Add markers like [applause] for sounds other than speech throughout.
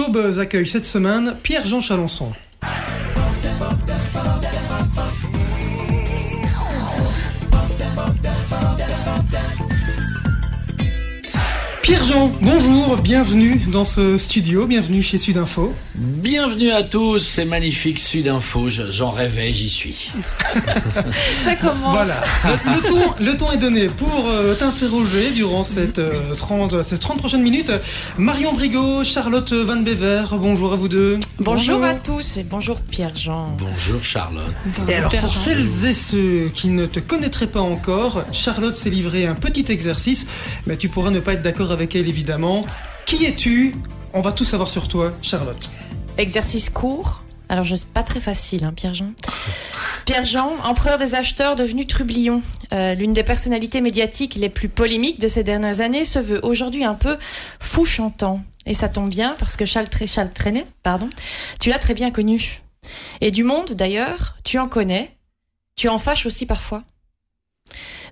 Showbuzz accueille cette semaine Pierre-Jean Chalençon. Pierre-Jean, bonjour, bienvenue dans ce studio, bienvenue chez Sud Info. Bienvenue à tous, c'est magnifique Sud Info, j'en rêvais, j'y suis. [laughs] Ça commence. Voilà, le, ton, le ton est donné pour euh, t'interroger durant cette, 30, euh, ces 30 prochaines minutes. Marion Brigot, Charlotte Van Bever, bonjour à vous deux. Bonjour, à tous et bonjour Pierre-Jean. Bonjour Charlotte. et alors pour celles et ceux qui ne te connaîtraient pas encore, Charlotte s'est livré un petit exercice, mais tu pourras ne pas être d'accord avec elle évidemment. Qui es-tu? On va tout savoir sur toi, Charlotte. Exercice court. Alors, je pas très facile, hein, Pierre-Jean. [laughs] Pierre-Jean, empereur des acheteurs devenu trublion. Euh, L'une des personnalités médiatiques les plus polémiques de ces dernières années se veut aujourd'hui un peu fou chantant. Et ça tombe bien parce que Charles, Charles Trenet, pardon, tu l'as très bien connu. Et du monde, d'ailleurs, tu en connais. Tu en fâches aussi parfois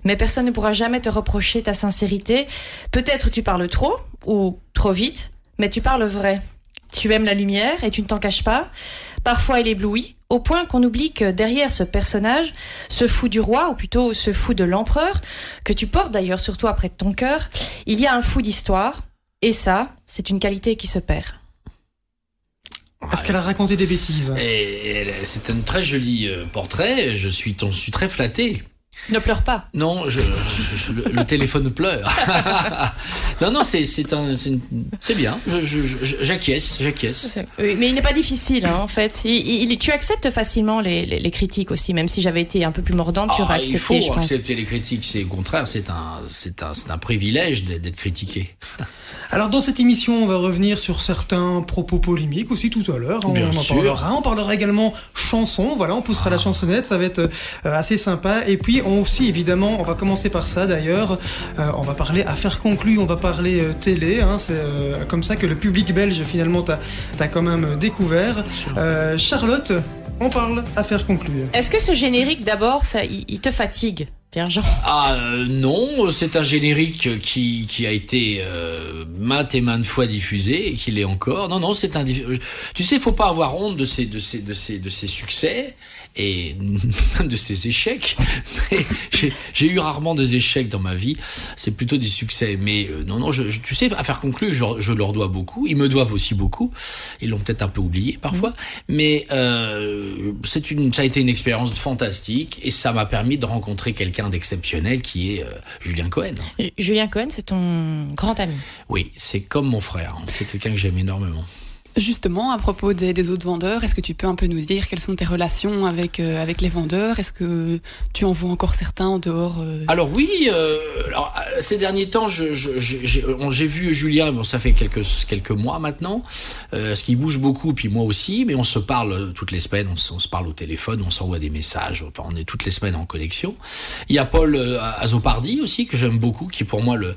mais personne ne pourra jamais te reprocher ta sincérité. Peut-être tu parles trop ou trop vite, mais tu parles vrai. Tu aimes la lumière et tu ne t'en caches pas. Parfois il éblouit, au point qu'on oublie que derrière ce personnage, ce fou du roi, ou plutôt ce fou de l'empereur, que tu portes d'ailleurs surtout après ton cœur, il y a un fou d'histoire, et ça, c'est une qualité qui se perd. Est-ce qu'elle a raconté des bêtises C'est un très joli euh, portrait, je suis, je suis très flatté. Ne pleure pas. Non, je, le, téléphone pleure. [laughs] non, non, c'est c'est un c'est bien. J'acquiesce, j'acquiesce. Oui, mais il n'est pas difficile hein, en fait. Il, tu acceptes facilement les, les, critiques aussi, même si j'avais été un peu plus mordante, tu aurais accepté. Il faut accepter les critiques. C'est au contraire, c'est un c'est un c'est un privilège d'être critiqué. [laughs] Alors dans cette émission, on va revenir sur certains propos polémiques aussi tout à l'heure. On, en parlera. On parlera également chansons. Voilà, on poussera la ah. chansonnette, ça va être euh, assez sympa. Et puis on aussi évidemment, on va commencer par ça d'ailleurs. Euh, on va parler affaires conclues, on va parler euh, télé. Hein, c'est comme ça que le public belge finalement t'a quand même découvert. Charlotte, on parle affaires conclues. Est-ce que ce générique d'abord, ça, il te fatigue Pierre-Jean Ah euh, non, c'est un générique qui, qui a été euh, maintes et maintes fois diffusé et qui l'est encore. Non, non, c'est un. Tu sais, faut pas avoir honte de ces, de ces, de ces, de ces succès et [laughs] de ces échecs. J'ai eu rarement des échecs dans ma vie. C'est plutôt des succès. Mais euh, non, non, je, tu sais, à faire conclure, je, je, leur dois beaucoup. Ils me doivent aussi beaucoup. Ils l'ont peut-être un peu oublié parfois. Mais euh, c'est une, ça a été une expérience fantastique et ça m'a permis de rencontrer quelqu'un d'exceptionnel qui est euh, Julien Cohen. Julien Cohen, c'est ton grand ami. Oui, c'est comme mon frère. C'est quelqu'un que j'aime énormément. Justement, à propos des, autres vendeurs, est-ce que tu peux un peu nous dire quelles sont tes relations avec, euh, avec les vendeurs? Est-ce que tu en vois encore certains en dehors euh? Alors oui, euh, alors, ces derniers temps, j'ai vu Julien, bon, ça fait quelques, quelques mois maintenant, ce qui bouge beaucoup, puis moi aussi, mais on se parle toutes les semaines, on, se parle au téléphone, on s'envoie des messages, on est toutes les semaines en connexion. Il y a Paul Azopardi aussi, que j'aime beaucoup, qui est pour moi le,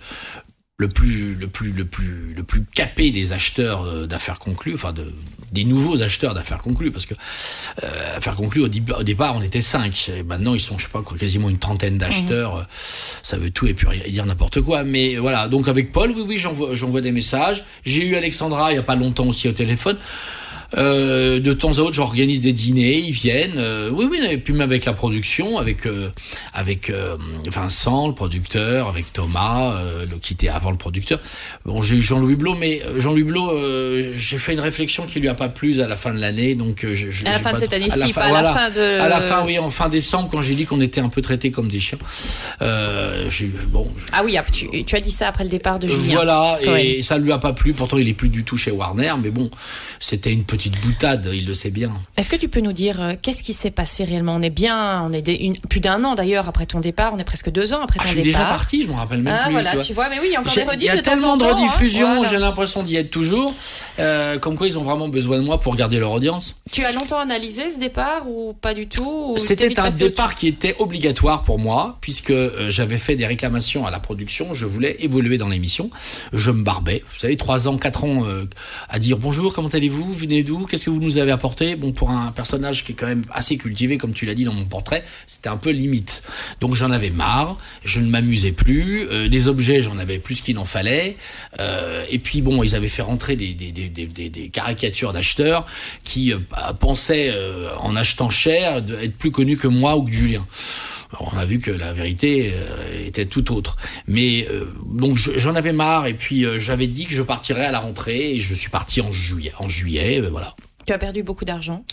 le plus le plus le plus le plus capé des acheteurs euh, d'affaires conclues, enfin de, des nouveaux acheteurs d'affaires conclues, parce que euh, affaires conclues au, au, départ on était cinq, et maintenant ils sont je sais pas quasiment une trentaine d'acheteurs. Mhm. Ça veut tout et puis dire n'importe quoi, mais voilà. Donc avec Paul, oui oui j'envoie j'envoie des messages. J'ai eu Alexandra il y a pas longtemps aussi au téléphone. Euh, de temps à autre, j'organise des dîners, ils viennent. Euh, oui, oui, et puis même avec la production, avec euh, avec Vincent, le producteur, avec Thomas, le, qui était avant le producteur. Bon, j'ai eu Jean-Louis Blot, mais Jean-Louis Blot, j'ai fait une réflexion qui lui a pas plu à la fin de l'année, donc je, je, à la fin de cette année-ci, pas à la fin de. À la fin, oui, en fin décembre, quand j'ai dit qu'on était un peu traités comme des chiens. bon. Ah oui, tu, tu, as dit ça après le départ de Julien. Voilà, et ça lui a pas plu. Pourtant, il est plus du tout chez Warner, mais bon, c'était une petite petite boutade, il le sait bien. Est-ce que tu peux nous dire euh, qu'est-ce qui s'est passé réellement? On est bien, on est plus d'un an d'ailleurs après ton départ, on est presque deux ans après ah, ton départ. Je suis déjà parti, je me rappelle même ah, plus. Voilà, tu vois, mais oui, il y a encore des Il y a tellement de hein. rediffusions, j'ai l'impression d'y être toujours. Euh, comme quoi, ils ont vraiment besoin de moi pour garder leur audience. Tu as longtemps analysé ce départ ou pas du tout C'était un départ qui était obligatoire pour moi, puisque euh, j'avais fait des réclamations à la production, je voulais évoluer dans l'émission. Je me barbais, vous savez, trois ans, quatre ans à dire bonjour, comment allez-vous, venez d'où, qu'est-ce que vous nous avez apporté. Bon, pour un personnage qui est quand même assez cultivé, comme tu l'as dit dans mon portrait, c'était un peu limite. Donc j'en avais marre, je ne m'amusais plus, euh, des objets, j'en avais plus qu'il en fallait. Euh, et puis bon, ils avaient fait rentrer des, des, caricatures d'acheteurs qui pensaient, en achetant cher, être plus connus que moi ou que Julien on a vu que la vérité euh, était tout autre. Mais euh, donc j'en avais marre et puis euh, j'avais dit que je partirais à la rentrée et je suis parti en juillet. En juillet, voilà. Tu as perdu beaucoup d'argent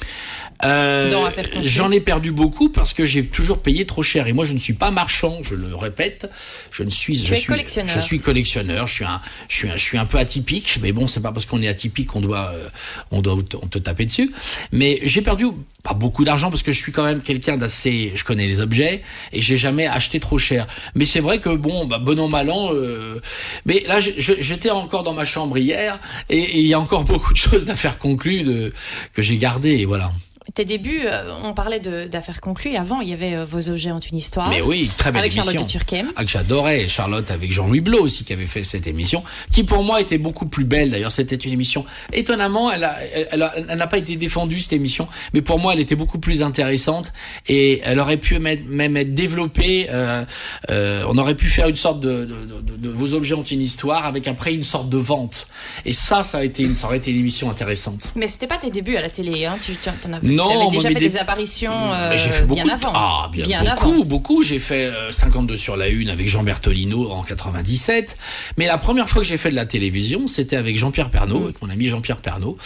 euh, J'en ai perdu beaucoup parce que j'ai toujours payé trop cher. Et moi, je ne suis pas marchand, je le répète. Je ne suis. Tu je es suis, collectionneur. Je suis collectionneur. Je suis un, je suis un, je suis un peu atypique. Mais bon, c'est pas parce qu'on est atypique qu'on doit, euh, on doit on te taper dessus. Mais j'ai perdu pas beaucoup d'argent parce que je suis quand même quelqu'un d'assez. Je connais les objets et j'ai jamais acheté trop cher. Mais c'est vrai que bon, bah, bon an mal an. Euh, mais là, j'étais encore dans ma chambre hier et il y a encore [laughs] beaucoup de choses à faire conclure de que j'ai gardé, et voilà tes débuts, euh, on parlait d'affaires conclues. Avant, il y avait euh, Vos objets ont une histoire. Mais oui, très belle avec émission. Charlotte de Turquem. Ah, que j'adorais. Charlotte avec Jean-Louis Blot aussi qui avait fait cette émission, qui pour moi était beaucoup plus belle. D'ailleurs, c'était une émission. Étonnamment, elle n'a elle, elle, pas été défendue cette émission, mais pour moi, elle était beaucoup plus intéressante et elle aurait pu même être développée. Euh, euh, on aurait pu faire une sorte de, de, de, de, Vos objets ont une histoire avec après une sorte de vente. Et ça, ça a été une, ça aurait été une émission intéressante. Mais c'était pas tes débuts à la télé, hein. Tu, tu en avais non, déjà fait des, apparitions euh, fait bien avant. Ah, bien, beaucoup, beaucoup. J'ai fait 52 euh, sur la une avec Jean Bertolino en 97. Mais la première fois que j'ai fait de la télévision, c'était avec Jean-Pierre Pernaud, mm. avec mon ami Jean-Pierre Pernaud.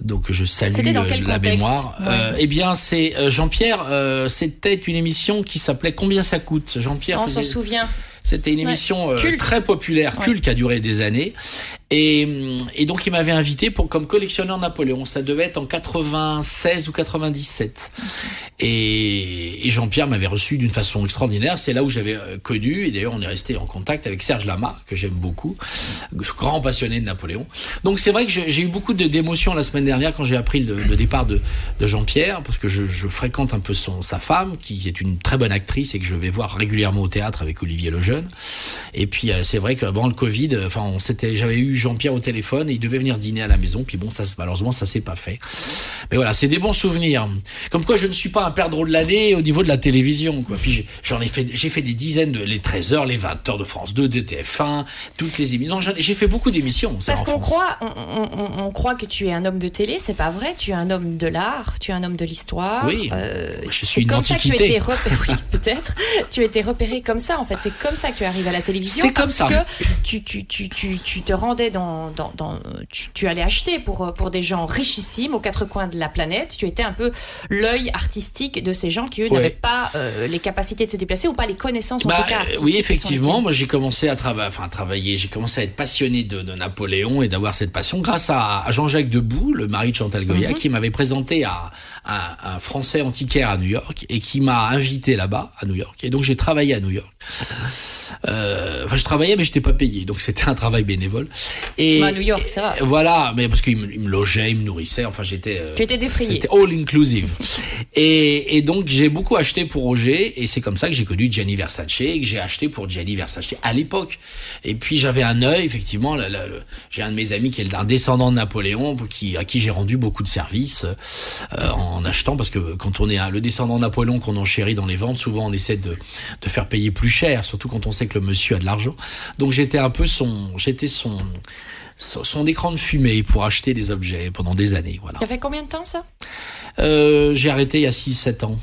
Donc je salue la mémoire. Euh, eh bien, c'est euh, Jean-Pierre. c'était une émission qui s'appelait Combien ça coûte? Jean-Pierre. On s'en souvient. C'était une émission très populaire, culte, qui a duré des années. Et, et, donc il m'avait invité pour comme collectionneur Napoléon. Ça devait être en 96 ou 97. Et, Jean-Pierre m'avait reçu d'une façon extraordinaire. C'est là où j'avais euh, connu, et d'ailleurs on est resté en contact avec Serge Lama, que j'aime beaucoup, grand passionné de Napoléon. Donc c'est vrai que j'ai eu beaucoup d'émotions la semaine dernière quand j'ai appris le, départ de, Jean-Pierre, parce que je, fréquente un peu son, sa femme, qui est une très bonne actrice et que je vais voir régulièrement au théâtre avec Olivier Lejeune. Et puis euh, c'est vrai qu'avant le Covid, enfin on s'était, j'avais eu Jean-Pierre au téléphone et il devait venir dîner à la maison. Puis bon, ça malheureusement ça s'est pas fait. Mais voilà, c'est des bons souvenirs. Comme quoi, je ne suis pas un perdreau de l'année au niveau de la télévision. Quoi. Puis j'en ai fait, j'ai fait des dizaines de les 13 h les 20 h de France 2, de TF1, toutes les émissions. J'ai fait beaucoup d'émissions. Parce qu'on croit, on, on, croit que tu es un homme de télé, c'est pas vrai. Tu es un homme de l'art, tu es un homme de l'histoire. Oui. Euh, je suis une comme ça que tu as été repéré. oui, peut-être. Tu été repéré comme ça. En fait, c'est comme ça que tu arrives à la télévision. C'est comme ça. que tu, tu, tu, tu, tu te rendais dans, dans, dans tu, tu, allais acheter pour, pour des gens richissimes aux quatre coins de la planète. Tu étais un peu l'œil artistique de ces gens qui, eux, n'avaient pas euh, les capacités de se déplacer ou pas les connaissances, en bah, tout cas. Oui, effectivement. Moi, j'ai commencé à, travailler enfin, travailler. J'ai commencé à être passionné de, de Napoléon et d'avoir cette passion grâce à, à Jean-Jacques Debout, le mari de Chantal Goya, mm -hmm. qui m'avait présenté à, à, un Français antiquaire à New York et qui m'a invité là-bas, à New York. Et donc, j'ai travaillé à New York. Euh, enfin, je travaillais, mais je n'étais pas payé, donc c'était un travail bénévole. Et bah, à New York, ça va. Voilà, mais parce qu'il me, me, logeait, il me nourrissait. Enfin, j'étais. Euh, tu étais défrayé. C'était all inclusive. et, et, donc, j'ai beaucoup acheté pour Roger, et c'est comme ça que j'ai connu Gianni Versace, et que j'ai acheté pour Gianni Versace à l'époque. Et puis, j'avais un œil, effectivement. J'ai un de mes amis qui est un descendant de Napoléon, qui, à qui j'ai rendu beaucoup de services euh, en achetant, parce que quand on est un, le descendant de Napoléon qu'on enchérit dans les ventes, souvent on essaie de, de faire payer plus cher, surtout quand on sait que le monsieur a de l'argent. Donc j'étais un peu son, j'étais son, son, écran de fumée pour acheter des objets pendant des années. Voilà. Ça fait combien de temps ça? Euh, J'ai arrêté il y a 6-7 ans.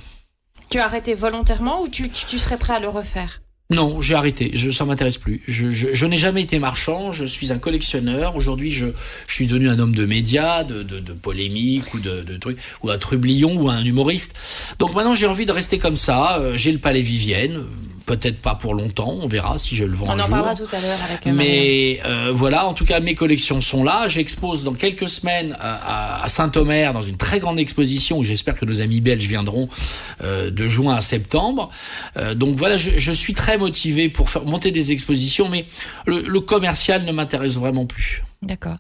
Tu as arrêté volontairement ou tu, tu, tu serais prêt à le refaire? Non, j'ai arrêté. Je, ça m'intéresse plus. Je, je, je n'ai jamais été marchand. Je suis un collectionneur. Aujourd'hui, je, je suis devenu un homme de médias, de, de, de polémique ou de, de trucs, ou un trublion ou un humoriste. Donc maintenant, j'ai envie de rester comme ça. Euh, j'ai le palais Vivienne peut-être pas pour longtemps, on verra si je le vends on un jour. En parlera tout à l'heure avec euh, Mais euh, voilà, en tout cas, mes collections sont là. J'expose dans quelques semaines à, à Saint-Omer dans une très grande exposition où j'espère que nos amis belges viendront euh, de juin à septembre. Euh, donc voilà, je, je, suis très motivé pour faire monter des expositions, mais le, le commercial ne m'intéresse vraiment plus. D'accord.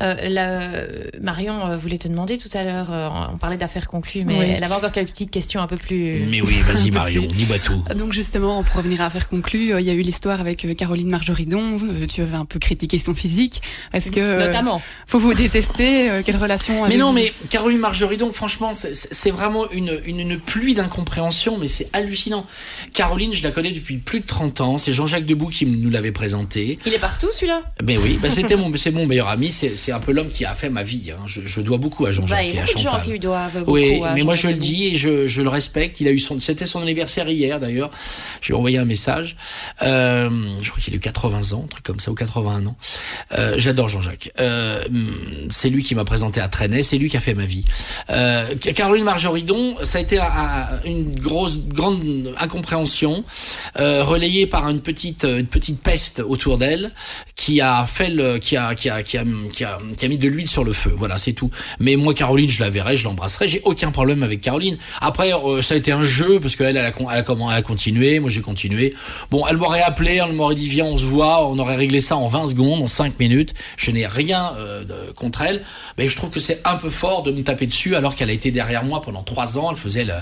Euh, Marion euh, voulait te demander tout à l'heure, euh, on parlait d'affaires conclues, mais oui. elle avait encore quelques petites questions un peu plus. Mais oui, vas-y [laughs] Marion, dis-moi tout. Donc justement, pour revenir à affaires conclues, il y a eu l'histoire avec Caroline Marjoridon. tu avais un peu critiqué son physique. Est-ce que notamment faut vous détester Quelle relation Mais non, mais Caroline Marjoridon, franchement, c'est vraiment une, une, une pluie d'incompréhension, mais c'est hallucinant. Caroline, je la connais depuis plus de 30 ans. C'est Jean-Jacques Debout qui nous l'avait présenté. Il est partout celui-là? Ben oui, ben c'était mon, c'est mon mon meilleur ami. C'est un peu l'homme qui a fait ma vie. Hein. Je, je, dois beaucoup à Jean-Jacques bah, et à Chantal. gens qui lui doivent beaucoup. Oui, mais moi je le dis et je, je, le respecte. Il a eu son, c'était son anniversaire hier d'ailleurs. Je lui ai envoyé un message. Euh, je crois qu'il a eu 80 ans, un truc comme ça, ou 81 ans. Euh, J'adore Jean-Jacques. Euh, c'est lui qui m'a présenté à Trenet. C'est lui qui a fait ma vie. Euh, Caroline Marjoridon, ça a été une grosse, grande incompréhension, euh, relayée par une petite, une petite peste autour d'elle, qui a fait le, qui a, qui a, qui a, qui a, qui a mis de l'huile sur le feu. Voilà, c'est tout. Mais moi, Caroline, je la verrai, je l'embrasserai. J'ai aucun problème avec Caroline. Après, euh, ça a été un jeu parce qu'elle, elle a, elle a, elle a continué. Moi, j'ai continué. Bon, elle m'aurait appelé, elle m'aurait dit viens, on se voit. On aurait réglé ça en 20 secondes, en 5 minutes. Je n'ai rien euh, de, contre elle, mais je trouve que c'est un peu fort de me taper dessus alors qu'elle a été derrière moi pendant trois ans. Elle faisait le,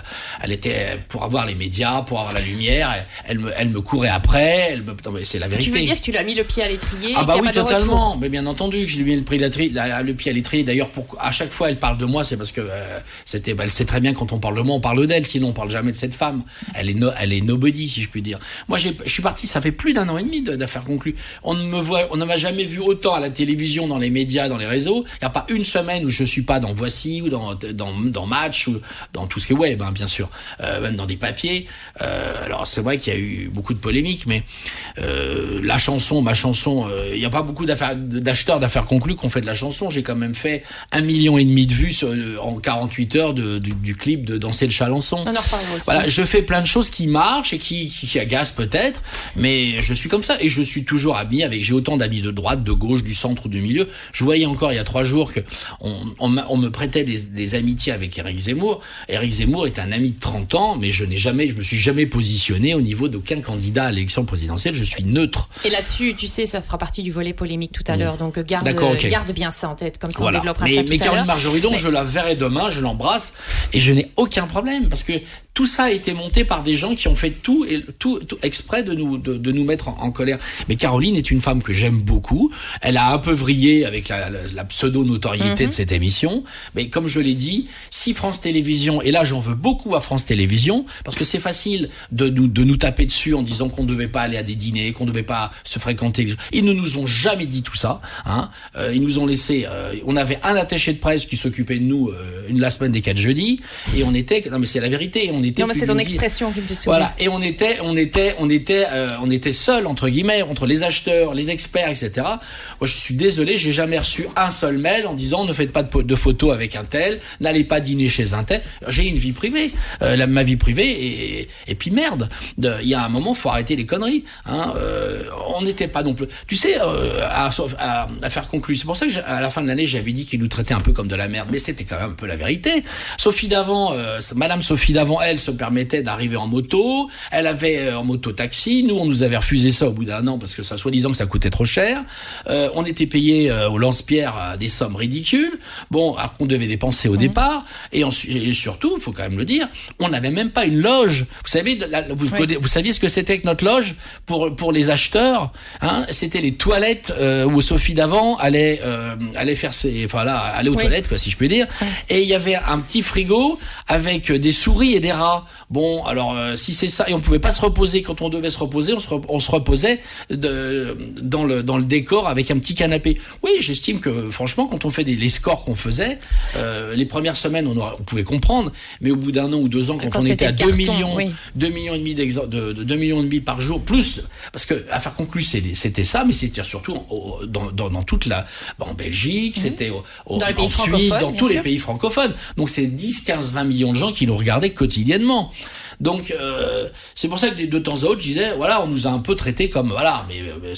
elle était pour avoir les médias, pour avoir la lumière. Elle, elle me, elle me courait après. Elle me, c'est la vérité. Tu veux dire que tu l'as mis le pied à l'étrier Ah bah oui, totalement. Mais bien entendu que je lui ai le, le pied à l'étrier. D'ailleurs, à chaque fois elle parle de moi, c'est parce que euh, c'était, bah, elle sait très bien quand on parle de moi, on parle d'elle. Sinon, on parle jamais de cette femme. Elle est, no, elle est nobody, si je puis dire. Moi, je suis parti. Ça fait plus d'un an et demi d'affaires conclues. On ne me voit, on ne m'a jamais vu autant à la télévision, dans les médias, dans les réseaux. Il n'y a pas une semaine où je suis pas dans Voici ou dans dans, Match ou dans tout ce qui est web, hein, bien sûr, euh, même dans des papiers. Euh, alors c'est vrai qu'il y a eu beaucoup de polémiques, mais la chanson, ma chanson, il n'y a pas beaucoup d'acheteurs d'affaires conclues qui ont fait de la chanson. J'ai quand même fait un million et demi de vues sur, euh, en 48 heures de, du, du, clip de Danser le chalençon. Voilà, je fais plein de choses qui marchent et qui, qui, qui agacent peut-être, mais je suis comme ça et je suis toujours ami avec. J'ai autant d'amis de droite, de gauche, du centre ou du milieu. Je voyais encore il y a trois jours que on, on, on me prêtait des, des, amitiés avec Eric Zemmour. Eric Zemmour est un ami de 30 ans, mais je n'ai jamais, je me suis jamais positionné au niveau d'aucun candidat à l'élection présidentielle. Je suis neutre. Et là-dessus, tu sais, ça fera partie du volet polémique tout à l'heure. Donc garde, okay. garde bien ça en tête, comme ça voilà. on développera mais, ça tout Mais Caroline Marjoridon, je la verrai demain, je l'embrasse et je n'ai aucun problème parce que tout ça a été monté par des gens qui ont fait tout et tout, tout exprès de nous de, de nous mettre en, en, colère. Mais Caroline est une femme que j'aime beaucoup. Elle a un peu vrillé avec la, la, la pseudo notoriété de cette émission. Mais comme je l'ai dit, si France Télévisions et là j'en veux beaucoup à France Télévisions parce que c'est facile de nous de nous taper dessus en disant qu'on ne devait pas aller à des dîners, qu'on ne devait pas se fréquenter. Ils ne nous ont jamais dit tout ça. Hein. Euh, ils nous ont laissé. Euh, on avait un attaché de presse qui s'occupait de nous euh, une la semaine des quatre jeudis et on était. Non mais c'est la vérité. On était. Non mais c'est ton expression qui me fait sourire. Voilà. Et on était, on était, on était, euh, on était seul entre guillemets entre les acheteurs, les experts, etc. Moi je suis désolé, j'ai jamais reçu un seul mail en disant ne faites pas de, de photos avec un tel, n'allez pas dîner chez un tel. J'ai une vie privée, euh, la, ma vie privée et, et puis merde. Il y a un moment faut arrêter les conneries. Hein. Euh, on n'était pas non plus. Tu sais, à, à, à, faire conclure. C'est pour ça que à la fin de l'année j'avais dit qu'ils nous traitaient un peu comme de la merde, mais c'était quand même un peu la vérité. Sophie d'avant, Madame Sophie d'avant, elle se permettait d'arriver en moto. Elle avait euh, en moto taxi. Nous, on nous avait refusé ça au bout d'un an parce que ça, soi-disant que ça coûtait trop cher. Euh, on était payé au lance-pierre des sommes ridicules. Bon, alors qu'on devait dépenser au mmh. départ. Et, ensuite, et surtout, il faut quand même le dire, on n'avait même pas une loge. Vous savez, la, vous, oui. vous saviez ce que c'était que notre loge? Pour pour les acheteurs hein C'était les toilettes euh, où Sophie d'avant allait euh, allait faire ses, enfin là, aller aux oui. toilettes, quoi, si je peux dire. Oui. Et il y avait un petit frigo avec des souris et des rats. Bon, alors euh, si c'est ça, et on pouvait pas se reposer quand on devait se reposer, on se, re, on se reposait de, dans le dans le décor avec un petit canapé. Oui, j'estime que franchement, quand on fait des, les scores qu'on faisait, euh, les premières semaines, on, aura, on pouvait comprendre, mais au bout d'un an ou deux ans, quand, quand on était à 2 millions, oui. 2 millions et demi de, de 2 millions et demi par jour, plus, parce que à faire conclure, c'était ça, mais c'était surtout dans, dans, dans, toute la, en Belgique, mmh. c'était en Suisse, dans tous sûr. les pays francophones. Donc c'est 10, 15, 20 millions de gens qui nous regardaient quotidiennement. Donc euh, c'est pour ça que de temps à autre, je disais, voilà, on nous a un peu traités comme, voilà, mais, mais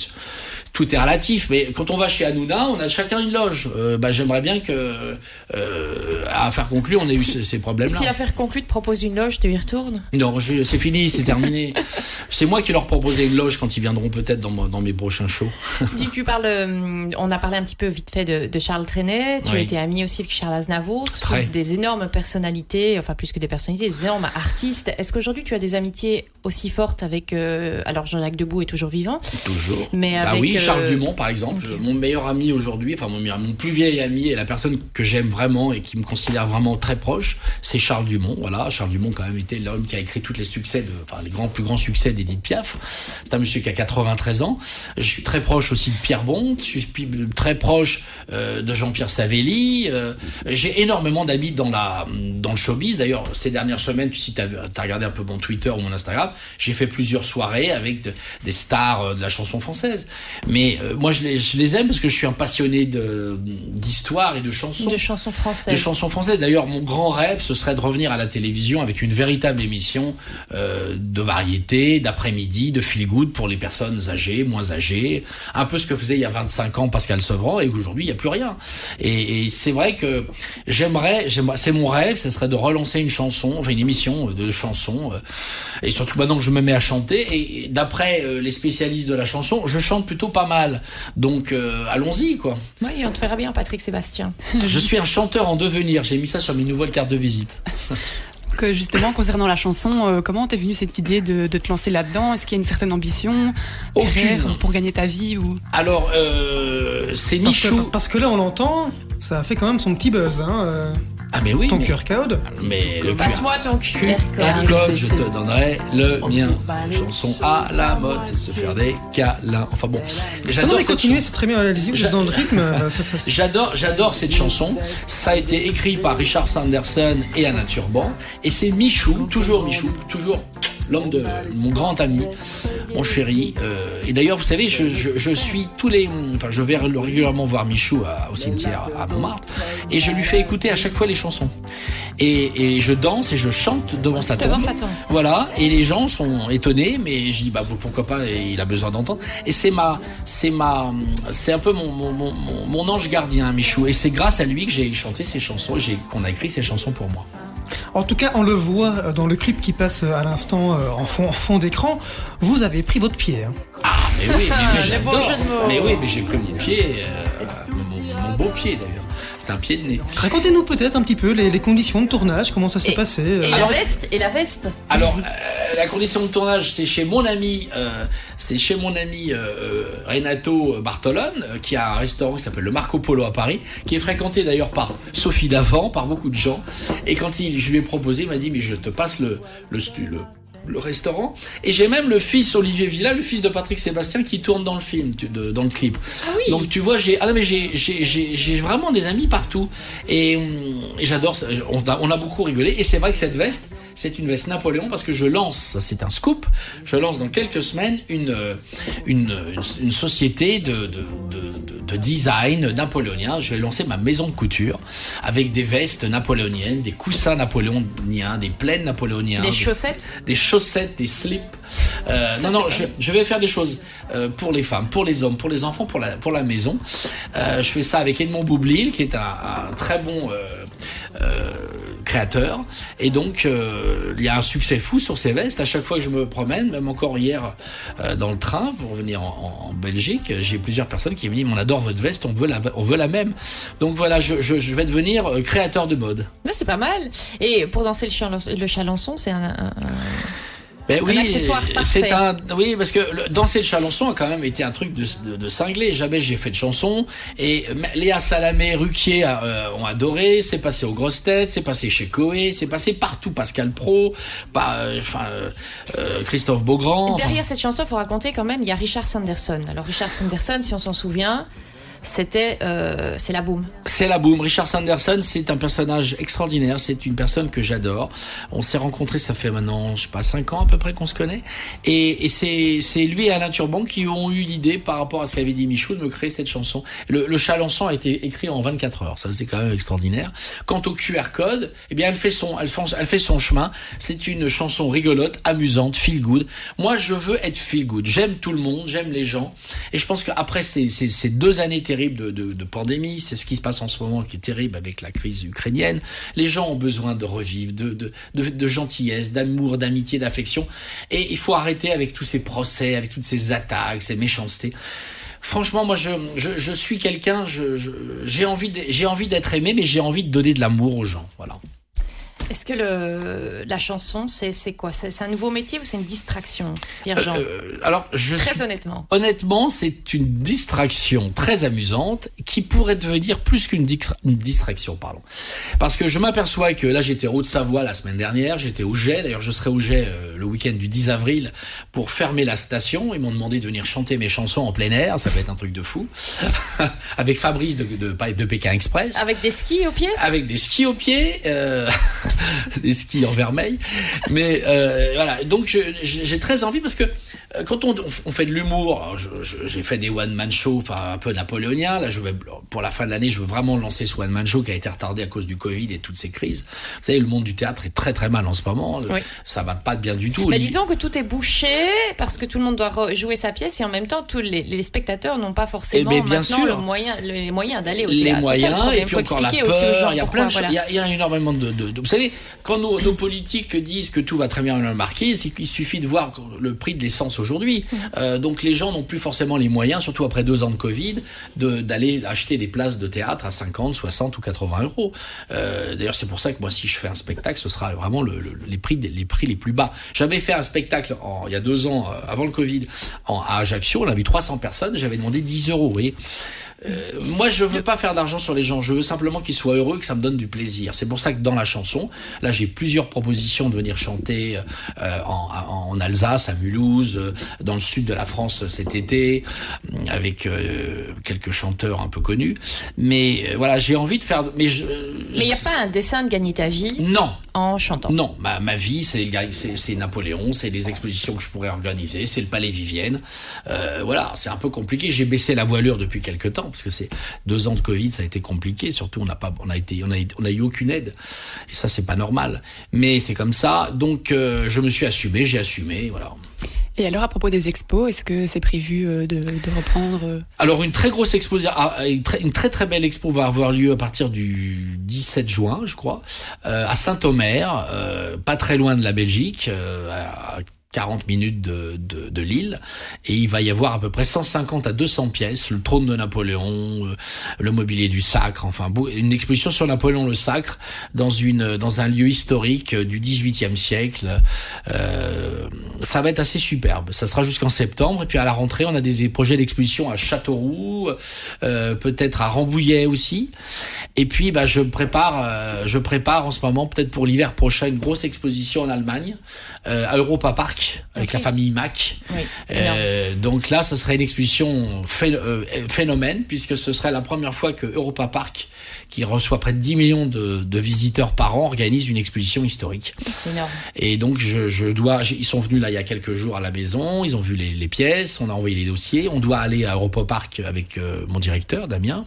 tout est relatif, mais quand on va chez Hanouna, on a chacun une loge. Euh, bah, J'aimerais bien que, euh, à faire conclure, on ait eu ces, ces problèmes-là. Si à faire conclure te propose une loge, tu y retournes? Non, c'est fini, c'est terminé. [laughs] c'est moi qui leur proposais une loge quand ils viendront peut-être dans, dans, mes prochains shows. [laughs] Dis, tu parles, euh, on a parlé un petit peu vite fait de, de Charles Trenet, tu oui. as été ami aussi avec Charles Aznavour, des énormes personnalités, enfin plus que des personnalités, des énormes artistes. Est-ce qu'aujourd'hui tu as des amitiés aussi fortes avec, euh, alors Jean-Jacques Debout est toujours vivant Toujours. Mais bah avec, oui, Charles Dumont, par exemple, mon meilleur ami aujourd'hui, enfin mon, mon plus vieil ami et la personne que j'aime vraiment et qui me considère vraiment très proche, c'est Charles Dumont. Voilà, Charles Dumont quand même été l'homme qui a écrit tous les succès, de, enfin les grands plus grands succès d'Edith Piaf. C'est un monsieur qui a 93 ans. Je suis très proche aussi de Pierre Bond. Je suis très proche euh, de Jean-Pierre Savelli. Euh, j'ai énormément d'amis dans la dans le showbiz. D'ailleurs, ces dernières semaines, si tu as, as, regardé un peu mon Twitter ou mon Instagram, j'ai fait plusieurs soirées avec des stars euh, de la chanson française. Mais euh, moi, je les, je les, aime parce que je suis un passionné d'histoire et de chansons. De chansons françaises. De chansons françaises. D'ailleurs, mon grand rêve, ce serait de revenir à la télévision avec une véritable émission euh, de variété, d'après-midi, de feel good pour les personnes âgées, moins âgées. Un peu ce que faisait il y a 25 ans Pascal Sevran et aujourd'hui, il n'y a plus rien. Et, et c'est vrai que j'aimerais, c'est mon rêve, ce serait de relancer une chanson, enfin une émission de chansons. et surtout maintenant que je me mets à chanter. Et d'après les spécialistes de la chanson, je chante plutôt pas mal. Donc euh, allons-y quoi. Oui, on te verra bien Patrick Sébastien. [laughs] je suis un chanteur en devenir, j'ai mis ça sur mes nouvelles cartes de visite. [laughs] que justement concernant la chanson, euh, comment t'es venue cette idée de, te lancer là-dedans? Est-ce qu'il y a une certaine ambition Aucune. pour gagner ta vie ou? Alors euh, c'est Michou. Parce que, là on l'entend, ça a fait quand même son petit buzz. Hein, ah mais oui. Ton QR code. Mais le passe-moi ton QR code. je te donnerai le mien. Chanson à la mode, c'est se faire des câlins. Enfin bon, j'adore. continuer, c'est très bien. Allez-y, vous êtes dans le rythme. [laughs] j'adore, j'adore cette chanson. Ça a été écrit par Richard Sanderson et Anna Turban, et c'est Michou, toujours Michou, toujours l'homme de mon grand ami, mon chéri. Euh, et d'ailleurs, vous savez, je, je, je, suis tous les, enfin, je vais régulièrement voir Michou à, au cimetière à Montmartre, et je lui fais écouter à chaque fois les chansons. Et, et je danse et je chante devant sa tombe. Voilà, et les gens sont étonnés, mais je dis bah pourquoi pas, il a besoin d'entendre. Et c'est ma, c'est ma, c'est un peu mon, mon, mon, mon ange gardien, Michou. Et c'est grâce à lui que j'ai chanté ces chansons, qu'on a écrit ces chansons pour moi. En tout cas, on le voit euh, dans le clip qui passe euh, à l'instant euh, en fond, en fond d'écran. Vous avez pris votre pied. Hein. Ah, mais oui, mais, j'adore. Mais oui, mais j'ai pris mon pied, mon, beau pied d'ailleurs. C'est un pied de nez. Racontez-nous peut-être un petit peu les, conditions de tournage, comment ça s'est passé. Et la veste Et la veste Alors, la condition de tournage, c'est chez mon ami, c'est chez mon ami Renato Bartolone, qui a un restaurant qui s'appelle le Marco Polo à Paris, qui est fréquenté d'ailleurs par Sophie Davant, par beaucoup de gens. Et quand il, je lui ai proposé, il m'a dit, mais je te passe le, le, le le restaurant. Et j'ai même le fils Olivier Villa, le fils de Patrick Sébastien, qui tourne dans le film, dans le clip. Ah oui. Donc tu vois, j'ai ah mais j'ai vraiment des amis partout et, hum, j'adore. On a, on a beaucoup rigolé et c'est vrai que cette veste, c'est une veste Napoléon parce que je lance, c'est un scoop, je lance dans quelques semaines une une, une, société de, de, de, de, design napoléonien. Je vais lancer ma maison de couture avec des vestes napoléoniennes, des coussins napoléoniens, des plaines napoléoniennes, des chaussettes, des chaussettes, des slips. Euh, non, non, je, vais faire des choses euh, pour les femmes, pour les hommes, pour les enfants, pour la, pour la maison. Euh, je fais ça avec Edmond Boublil, qui est un, un très bon créateur. Et donc, il y a un succès fou sur ces vestes. À chaque fois que je me promène, même encore hier dans le train pour venir en, Belgique, j'ai plusieurs personnes qui me disent on adore votre veste, on veut la, on veut la même. Donc voilà, je, vais devenir créateur de mode. C'est pas mal. Et pour danser le, le chalençon, c'est un ben oui, c'est un, oui, parce que danser le chalençon a quand même été un truc de, de, cinglé. Jamais j'ai fait de chanson. Et Léa Salamé, Ruquier euh, ont adoré. C'est passé aux grosses têtes, c'est passé chez Coé, c'est passé partout. Pascal Pro, euh, enfin euh, Christophe Beaugrand. Derrière cette chanson, faut raconter quand même, il y a Richard Sanderson. Alors Richard Sanderson, si on s'en souvient, c'était euh, c'est la boum. C'est la boum. Richard Sanderson, c'est un personnage extraordinaire. C'est une personne que j'adore. On s'est rencontrés, ça fait maintenant, je sais pas, cinq ans à peu près qu'on se connaît. Et, et c'est lui et Alain Turban qui ont eu l'idée par rapport à ce qu'avait dit Michou de me créer cette chanson. Le, le chalençon a été écrit en 24 heures. Ça c'est quand même extraordinaire. Quant au QR code, eh bien elle fait son elle elle fait son chemin. C'est une chanson rigolote, amusante, feel good. Moi je veux être feel good. J'aime tout le monde, j'aime les gens. Et je pense qu'après ces, ces, ces deux années terrible de, pandémie, c'est ce qui se passe en ce moment qui est terrible avec la crise ukrainienne. Les gens ont besoin de revivre, de, gentillesse, d'amour, d'amitié, d'affection. Et il faut arrêter avec tous ces procès, avec toutes ces attaques, ces méchancetés. Franchement, moi, je, suis quelqu'un, j'ai envie d'être aimé, mais j'ai envie de donner de l'amour aux gens. Voilà. Est-ce que le, la chanson, c'est quoi? C'est un nouveau métier ou c'est une distraction, Pierre-Jean euh, Alors, je Très honnêtement. Honnêtement, c'est une distraction très amusante qui pourrait devenir plus qu'une distraction, pardon. Parce que je m'aperçois que là, j'étais au Haute-Savoie la semaine dernière, j'étais au Jet, d'ailleurs je serai au Jet euh, le week-end du 10 avril pour fermer la station. Ils m'ont demandé de venir chanter mes chansons en plein air, ça va être un truc de fou. [laughs] Avec Fabrice de, de, de, Pékin Express. Avec des skis au pied? Avec des skis au pied, euh, [laughs] [laughs] des skis en vermeil. Mais euh, voilà, donc j'ai très envie parce que quand on, on fait de l'humour, j'ai fait des one-man shows, enfin un peu napoléonien. Là, je vais, pour la fin de l'année, je veux vraiment lancer ce one-man show qui a été retardé à cause du Covid et toutes ces crises. Vous savez, le monde du théâtre est très très mal en ce moment. Ça va pas bien du tout. Mais disons que tout est bouché parce que tout le monde doit jouer sa pièce et en même temps, tous les, spectateurs n'ont pas forcément eh bien maintenant Le moyen, les moyens d'aller au théâtre. Les moyens et puis encore la peur. Il y a plein de choses. Il, y a, énormément de, Vous savez, quand nos, nos politiques disent que tout va très bien dans le marquise, il suffit de voir le prix de l'essence aujourd'hui. Euh, donc les gens n'ont plus forcément les moyens, surtout après deux ans de Covid, d'aller acheter des places de théâtre à 50, 60 ou 80 euros. Euh, D'ailleurs, c'est pour ça que moi, si je fais un spectacle, ce sera vraiment le, les, prix, les prix les plus bas. J'avais fait un spectacle en, il y a deux ans, euh, avant le Covid, en, à Ajaccio. On a vu 300 personnes. J'avais demandé 10 euros. Vous voyez euh, moi, je veux pas faire d'argent sur les gens. Je veux simplement qu'ils soient heureux, que ça me donne du plaisir. C'est pour ça que dans la chanson, là, j'ai plusieurs propositions de venir chanter euh, en, en, Alsace, à Mulhouse, euh, dans le sud de la France cet été, avec quelques chanteurs un peu connus. Mais voilà, j'ai envie de faire. Mais il n'y a pas un dessin de gagner ta vie. Non. En chantant? Non, ma, ma vie, c'est c'est Napoléon, c'est les expositions que je pourrais organiser, c'est le Palais Vivienne. voilà, c'est un peu compliqué. J'ai baissé la voilure depuis quelques temps parce que c'est deux ans de Covid, ça a été compliqué. Surtout, on n'a pas, on a été, on a, on a eu aucune aide, et ça, c'est pas normal. Mais c'est comme ça. Donc, euh, je me suis assumé, j'ai assumé, voilà. Et alors, à propos des expos, est-ce que c'est prévu euh, de, de, reprendre euh Alors, une très grosse expo, ah, une très, une très très belle expo va avoir lieu à partir du 17 juin, je crois, à Saint-Omer, pas très loin de la Belgique, à 40 minutes de, de, de Lille et il va y avoir à peu près 150 à 200 pièces le trône de Napoléon euh, le mobilier du sacre enfin une exposition sur Napoléon le sacre dans une dans un lieu historique du 18e siècle euh, ça va être assez superbe. Ça sera jusqu'en septembre et puis à la rentrée on a des projets d'exposition à Châteauroux euh, peut-être à Rambouillet aussi et puis bah je prépare euh, je prépare en ce moment peut-être pour l'hiver prochain une grosse exposition en Allemagne à Europa Park avec la famille Mac. Euh, donc là, ce serait une exposition euh, phénomène puisque ce serait la première fois que Europa Park, qui reçoit près de 10 millions de, visiteurs par an, organise une exposition historique. Énorme. Et donc je, dois, ils sont venus là il y a quelques jours à la maison, ils ont vu les, pièces, on a envoyé les dossiers, on doit aller à Europa Park avec euh, mon directeur Damien.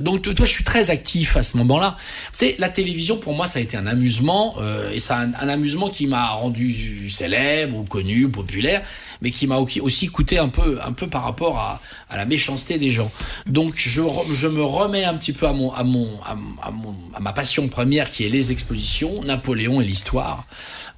donc toi, je suis très actif à ce moment-là. C'est la télévision pour moi, ça a été un amusement et c'est un, un amusement qui m'a rendu célèbre ou connu, populaire, mais qui m'a aussi coûté un peu, un peu par rapport à, à la méchanceté des gens. Donc je, je, me remets un petit peu à mon, à mon, à, mon, à ma passion première qui est les expositions, Napoléon et l'histoire.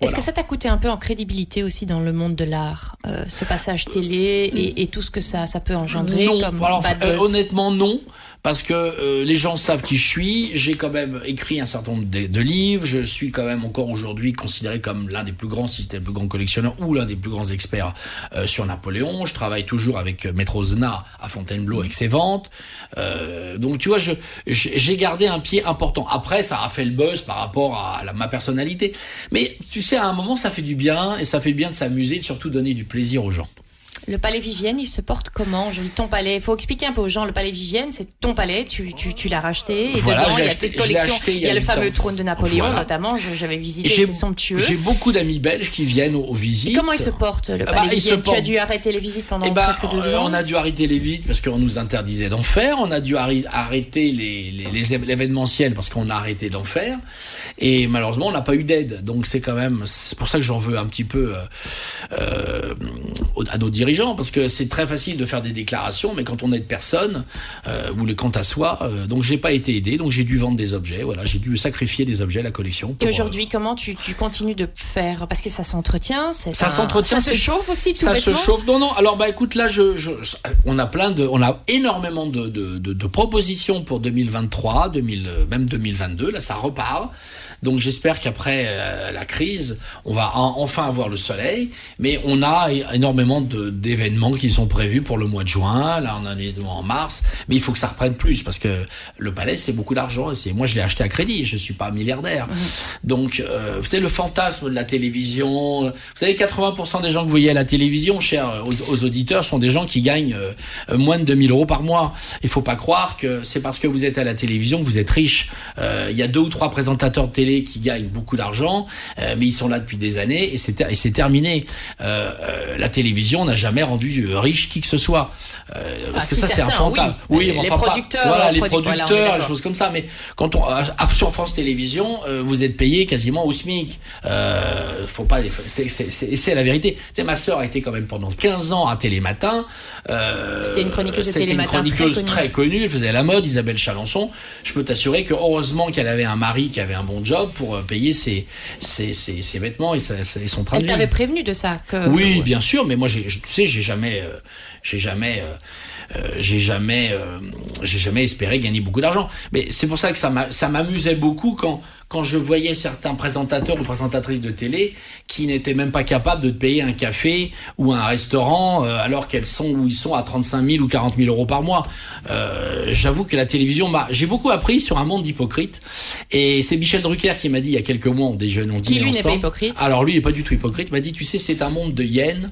Est-ce que ça t'a coûté un peu en crédibilité aussi dans le monde de l'art, euh, ce passage télé et, et, tout ce que ça, ça peut engendrer Non, comme alors, euh, honnêtement non parce que euh, les gens savent qui je suis. J'ai quand même écrit un certain nombre de, livres. Je suis quand même encore aujourd'hui considéré comme l'un des plus grands, si c'était le plus grand collectionneur ou l'un des plus grands experts euh, sur Napoléon. Je travaille toujours avec euh, Maître Ozna à Fontainebleau avec ses ventes. Euh, donc tu vois, j'ai gardé un pied important. Après, ça a fait le buzz par rapport à ma personnalité. Mais tu sais, à un moment, ça fait du bien et ça fait du bien de s'amuser, de surtout donner du plaisir aux gens. Le palais Vivienne, il se porte comment Je dis ton palais. Il faut expliquer un peu aux gens. Le palais Vivienne, c'est ton palais. Tu, tu, tu l'as racheté. Et voilà, dedans, il y a tes collections. Il y a, le fameux trône de Napoléon, notamment. J'avais visité. C'est somptueux. J'ai beaucoup d'amis belges qui viennent aux, visites. Et comment il se porte le ah bah, palais Vivienne Tu as dû arrêter les visites pendant eh bah, presque deux euh, ans. On a dû arrêter les visites parce qu'on nous interdisait d'en faire. On a dû arrêter les, les, parce qu'on a arrêté d'en faire. Et malheureusement, on n'a pas eu d'aide. Donc c'est quand même, c'est pour ça que j'en veux un petit peu euh, euh à nos dirigeants parce que c'est très facile de faire des déclarations, mais quand on aide personne euh, ou les quant à soi, euh, donc j'ai pas été aidé, donc j'ai dû vendre des objets. Voilà, j'ai dû sacrifier des objets à la collection. Et aujourd'hui, comment tu, tu, continues de faire? Parce que ça s'entretient, ça s'entretient, ça se chauffe aussi. Tout ça se chauffe. Non, non. Alors bah écoute, là, je, je, on a plein de, on a énormément de, de, de, de propositions pour 2023, 2000, même 2022. Là, ça repart. Donc j'espère qu'après euh, la crise, on va enfin avoir le soleil. Mais on a énormément d'événements qui sont prévus pour le mois de juin. Là, on a un événement en mars. Mais il faut que ça reprenne plus parce que le palais, c'est beaucoup d'argent. Moi, je l'ai acheté à crédit. Je suis pas milliardaire. Mmh. Donc, euh, vous savez, le fantasme de la télévision. Vous savez, 80% des gens que vous voyez à la télévision, chers aux, auditeurs, sont des gens qui gagnent euh, moins de 2000 euros par mois. Il faut pas croire que c'est parce que vous êtes à la télévision que vous êtes riche. Il y a deux ou trois présentateurs de télé qui gagnent beaucoup d'argent, euh, mais ils sont là depuis des années et c'est terminé. Euh, euh, la télévision n'a jamais rendu riche qui que ce soit. parce ah, que ça c'est un fantasme. Oui, les, producteurs, voilà, les producteurs, les choses comme ça. Mais quand on sur France Télévisions, vous êtes payé quasiment au SMIC. faut pas, c'est la vérité. Tu ma sœur a été quand même pendant 15 ans à Télématin. C'était une chroniqueuse de Télématin une chroniqueuse très connue. Elle faisait la mode, Isabelle Chalençon. Je peux t'assurer que heureusement qu'elle avait un mari qui avait un bon job pour euh, payer ses, ses, ses, vêtements et, son train Elle t'avait prévenu de ça que... Oui, bien sûr, mais moi, tu sais, j'ai jamais, euh, j'ai jamais, euh, j'ai jamais, j'ai jamais espéré gagner beaucoup d'argent. Mais c'est pour ça que ça m'amusait beaucoup quand quand je voyais certains présentateurs ou présentatrices de télé qui n'étaient même pas capables de te payer un café ou un restaurant euh, alors qu'elles sont où ils sont à 35 000 ou 40 000 euros par mois. Euh, J'avoue que la télévision m'a, j'ai beaucoup appris sur un monde d'hypocrites. Et c'est Michel Drucker qui m'a dit il y a quelques mois, on déjeune, on dînait qui, lui, ensemble. Pas hypocrite. Alors lui, il est pas du tout hypocrite. Il m'a dit, tu sais, c'est un monde de hyènes.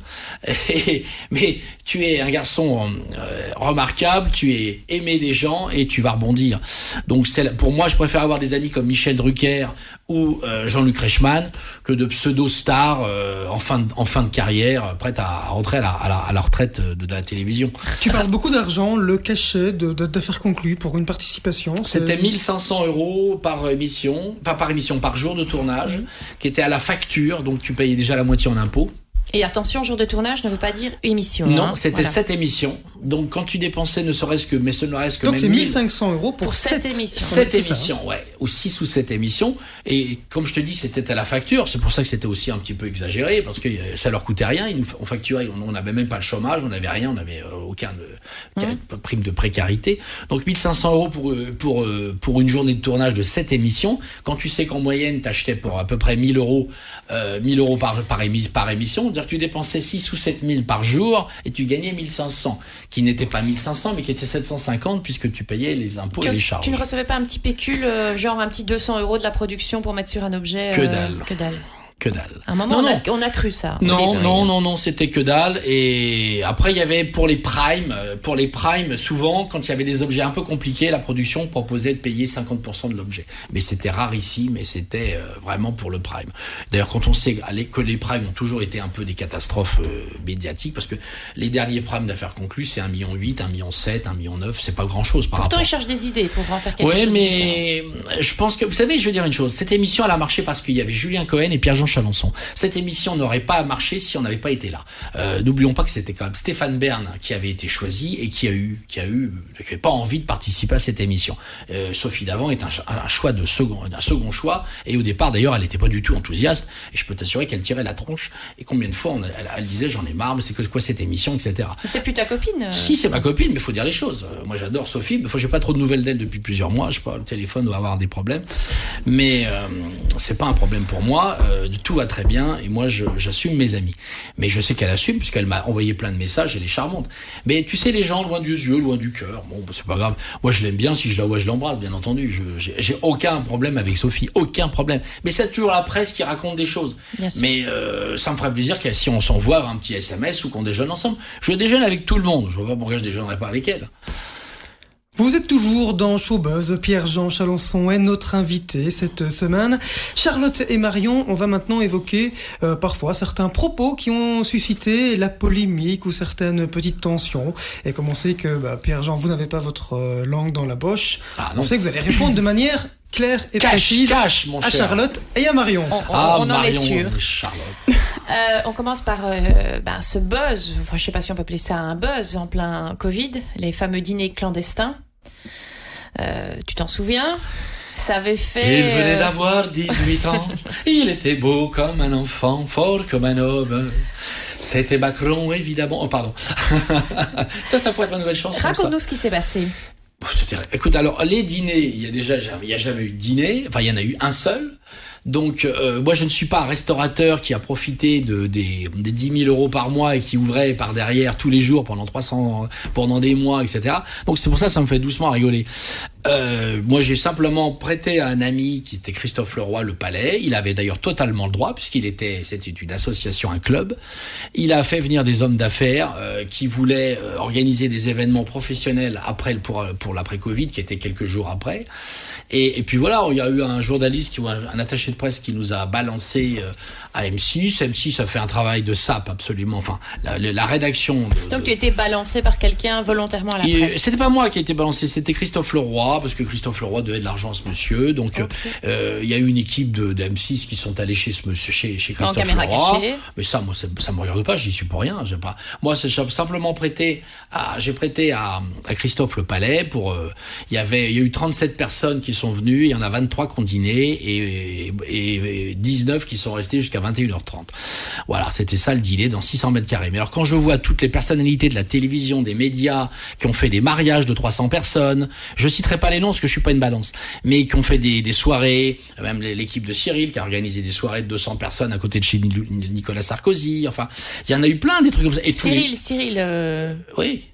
[laughs] mais tu es un garçon euh, remarquable, tu es aimé des gens et tu vas rebondir. Donc pour moi, je préfère avoir des amis comme Michel Drucker ou euh, Jean-Luc Reichmann que de pseudo-stars euh, en, fin de, en fin de carrière, prêtes à, rentrer à la, à, la, retraite de, la télévision. Tu parles beaucoup d'argent, le cachet de, de, faire conclu pour une participation C'était 1500 euros par émission, pas par émission, par jour de tournage, mmh. qui était à la facture, donc tu payais déjà la moitié en impôts. Et attention, jour de tournage ne veut pas dire émission. Non, hein. c'était cette émission. Donc quand tu dépensais ne serait-ce que, mais ce ne reste que Donc c'est 1500 euros pour, cette émission. Cette émission, ouais. Ou 6 ou 7 émissions. Et comme je te dis, c'était à la facture. C'est pour ça que c'était aussi un petit peu exagéré, parce que euh, ça leur coûtait rien. Ils nous, on facturait, on n'avait même pas le chômage, on n'avait rien, on n'avait euh, aucun de, mmh. prime de précarité. Donc 1500 euros pour, euh, pour, pour une journée de tournage de cette émission. Quand tu sais qu'en moyenne, t'achetais pour à peu près 1000 euros, euh, 1000 euros par, par, par émission, tu dépensais 6 ou 7 000 par jour et tu gagnais 1500, qui n'était pas 1500 mais qui était 750 puisque tu payais les impôts et les charges. Tu ne recevais pas un petit pécule, euh, genre un petit 200 euros de la production pour mettre sur un objet Que euh, dalle. Que dalle que dalle. À un moment, on, A, cru ça. Non, non, non, non, c'était que dalle. Et après, il y avait pour les primes, euh, pour les primes, souvent, quand il y avait des objets un peu compliqués, la production proposait de payer 50% de l'objet. Mais c'était rare ici, mais c'était euh, vraiment pour le prime. D'ailleurs, quand on sait que les primes ont toujours été un peu des catastrophes euh, médiatiques, parce que les derniers primes d'affaires conclues, c'est 1,8 million, 1,7 million, 1,9 million, c'est pas grand chose par Pourtant, rapport. ils cherchent des idées pour en faire quelque chose. Oui, mais je pense que, vous savez, je veux dire une chose. Cette émission, elle a marché parce qu'il y avait Julien Cohen et Pierre-Jean Chalençon. Cette émission n'aurait pas marché si on n'avait pas été là. Euh, N'oublions pas que c'était quand même Stéphane Bern qui avait été choisi et qui a eu, qui a eu, qui pas envie de participer à cette émission. Euh, Sophie Davant est un, un, choix de second, un second choix. Et au départ, d'ailleurs, elle n'était pas du tout enthousiaste. Et je peux t'assurer qu'elle tirait la tronche. Et combien de fois, on, elle, disait, j'en ai marre, mais c'est que quoi cette émission, etc. C'est plus ta copine. Euh. Si, c'est ma copine, mais il faut dire les choses. Moi, j'adore Sophie. Mais j'ai pas trop de nouvelles d'elle depuis plusieurs mois. Je sais pas, le téléphone doit avoir des problèmes. Mais c'est pas un problème pour moi. Tout va très bien et moi j'assume mes amis. Mais je sais qu'elle assume puisqu'elle m'a envoyé plein de messages, elle est charmante. Mais tu sais les gens loin du yeux, loin du cœur, bon bah, c'est pas grave. Moi je l'aime bien, si je la vois je l'embrasse bien entendu. J'ai aucun problème avec Sophie, aucun problème. Mais c'est toujours la presse qui raconte des choses. Mais euh, ça me ferait plaisir que si on s'envoie un petit SMS ou qu'on déjeune ensemble. Je déjeune avec tout le monde, je vois pas pourquoi je déjeunerais pas avec elle. Vous êtes toujours dans Showbuzz. Pierre-Jean Chalençon est notre invité cette semaine. Charlotte et Marion, on va maintenant évoquer euh, parfois certains propos qui ont suscité la polémique ou certaines petites tensions. Et comme on sait que bah, Pierre-Jean, vous n'avez pas votre euh, langue dans la boche, ah, on sait que vous allez répondre de manière claire et précise cache, mon à Charlotte et à Marion. On, ah, en est sûr. Charlotte. [laughs] Euh, on commence par euh, ben, ce buzz, enfin, je sais pas si on peut appeler ça un buzz en plein Covid, les fameux dîners clandestins. Euh, tu t'en souviens? Ça avait fait. Il venait d'avoir 18 ans. [laughs] Il était beau comme un enfant, fort comme un homme. C'était Macron, évidemment. Oh, pardon. [laughs] ça, ça pourrait être ma nouvelle chanson. Raconte-nous ce qui s'est passé. Écoute, alors les dîners, il y a déjà, il y a jamais eu de dîner. Enfin, il y en a eu un seul. Donc, euh, moi, je ne suis pas un restaurateur qui a profité de, des, des 10 000 euros par mois et qui ouvrait par derrière tous les jours pendant 300, pendant des mois, etc. Donc, c'est pour ça que ça me fait doucement rigoler. Euh, moi, j'ai simplement prêté à un ami qui était Christophe Leroy le palais. Il avait d'ailleurs totalement le droit puisqu'il était, c'était une association, un club. Il a fait venir des hommes d'affaires euh, qui voulaient euh, organiser des événements professionnels après pour pour l'après Covid, qui était quelques jours après. Et, puis voilà, il y a eu un journaliste qui, un, attaché de presse qui nous a balancé euh, à M6. M6 a fait un travail de sape absolument. Enfin, la, la rédaction. De, Donc tu étais balancé par quelqu'un volontairement à la presse. C'était pas moi qui ai été balancé, c'était Christophe Leroy, parce que Christophe Leroy devait de l'argent à ce monsieur. Donc euh, il y a eu une équipe de, de, M6 qui sont allés chez ce monsieur, chez, chez Christophe Leroy. Mais ça, moi, ça, me regarde pas. J'y suis pour rien. Pas. Moi, c'est simplement prêté. J'ai prêté à, à, Christophe le Palais pour. Euh, il y avait, il y a eu 37 personnes qui sont venus. Il y en a 23 qui ont dîné et, et, et 19 qui sont restés jusqu'à 21h30. Voilà, c'était ça le dîner dans 600 mètres carrés. Mais alors quand je vois toutes les personnalités de la télévision, des médias qui ont fait des mariages de 300 personnes, je citerai pas les noms parce que je suis pas une balance, mais qui ont fait des, des soirées, même l'équipe de Cyril qui a organisé des soirées de 200 personnes à côté de chez Nicolas Sarkozy. Enfin, il y en a eu plein des trucs comme ça. Et Cyril, Cyril. Euh... Oui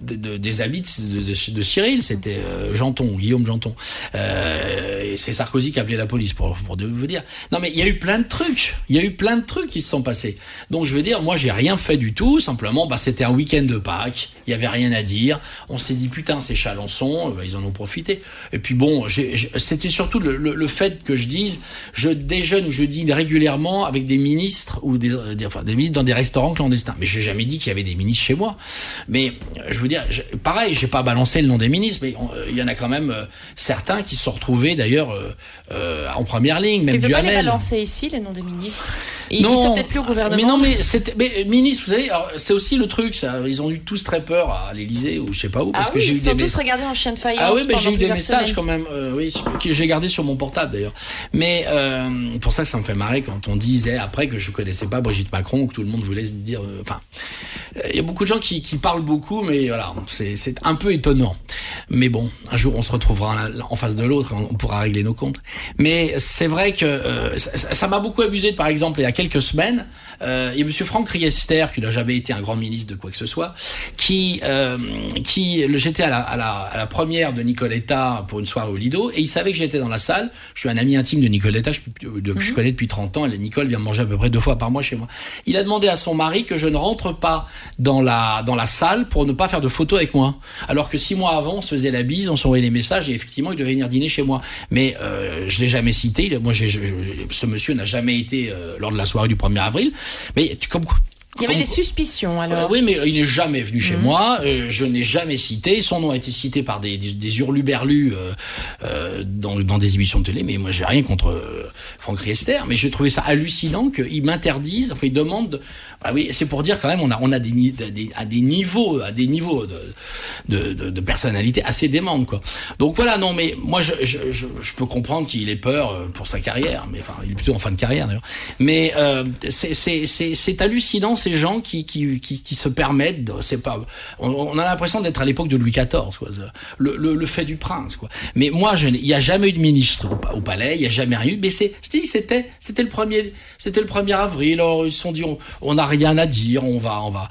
de, des habits de, de, Cyril, c'était euh, Janton, Guillaume Janton. Euh, c'est Sarkozy qui a appelé la police pour, pour vous dire. Non mais il y a eu plein de trucs, il y a eu plein de trucs qui se sont passés. Donc je veux dire, moi j'ai rien fait du tout, simplement bah, c'était un week-end de Pâques, il y avait rien à dire. On s'est dit putain c'est Chalençon, bah, ils en ont profité. Et puis bon, c'était surtout le, le, fait que je dise, je déjeune ou je dîne régulièrement avec des ministres ou des, enfin, des ministres dans des restaurants clandestins. Mais j'ai jamais dit qu'il y avait des ministres chez moi. Mais je veux dire, je, pareil, j'ai pas balancé le nom des ministres, mais euh, il y en a quand même euh, certains qui se sont retrouvés d'ailleurs euh, en première ligne, même tu veux pas les balancer ici les noms des ministres ils non, sont peut-être plus au gouvernement. Mais non, mais c'était, mais ministre, vous savez, c'est aussi le truc, ça, ils ont eu tous très peur à l'Élysée ou je sais pas où, parce ah que j'ai eu ils sont tous regardés en chien de faïence. Ah oui, mais j'ai eu des messages semaines. quand même, oui, que j'ai gardé sur mon portable d'ailleurs. Mais pour ça que ça me fait marrer quand on disait après que je connaissais pas Brigitte Macron, que tout le monde voulait se dire, enfin, il y a beaucoup de gens qui, qui parlent beaucoup, mais voilà, c'est un peu étonnant. Mais bon, un jour on se retrouvera en face de l'autre, on pourra régler nos comptes. Mais c'est vrai que euh, ça m'a beaucoup abusé, par exemple, il y a quelques semaines, euh, il y a Monsieur Franck Riester, qui n'a jamais été un grand ministre de quoi que ce soit, qui, euh, qui j'étais à la, à, la, à la première de Nicoletta pour une soirée au Lido, et il savait que j'étais dans la salle. Je suis un ami intime de Nicoletta, je, de, je connais depuis 30 ans, et Nicole vient manger à peu près deux fois par mois chez moi. Il a demandé à son mari que je ne rentre pas dans la, dans la salle pour ne pas faire de photos avec moi. Alors que six mois avant, on se faisait la bise, on s'envoyait des messages, et effectivement, il devait venir dîner chez moi. Mais euh, je l'ai jamais cité. Moi, ce monsieur n'a jamais été euh, lors de la soirée du 1er avril. Mais tu, comme il y avait des suspicions alors. Euh, oui, mais il n'est jamais venu chez mmh. moi. Euh, je n'ai jamais cité. Son nom a été cité par des, des, des hurluberlus euh, euh, dans, dans, des émissions de télé. Mais moi, j'ai rien contre euh, Franck Riester. Mais je trouvais ça hallucinant qu'ils m'interdisent. Enfin, ils demandent. Ah oui, c'est pour dire quand même, on a, on a des, des, à des niveaux, à des niveaux de, de, de, de personnalité assez démente, quoi. Donc voilà, non, mais moi, je, je, je, je peux comprendre qu'il ait peur pour sa carrière. Mais enfin, il est plutôt en fin de carrière d'ailleurs. Mais c'est hallucinant ces gens qui, qui, qui, qui se permettent, c'est pas, on, on, a l'impression d'être à l'époque de Louis XIV, quoi, le, le, le, fait du prince, quoi. Mais moi, il n'y a jamais eu de ministre au, au palais, il n'y a jamais rien eu. Mais c'est, je te dis, c'était, c'était le premier, c'était le 1er avril. Alors ils se sont dit, on n'a rien à dire, on va, on va.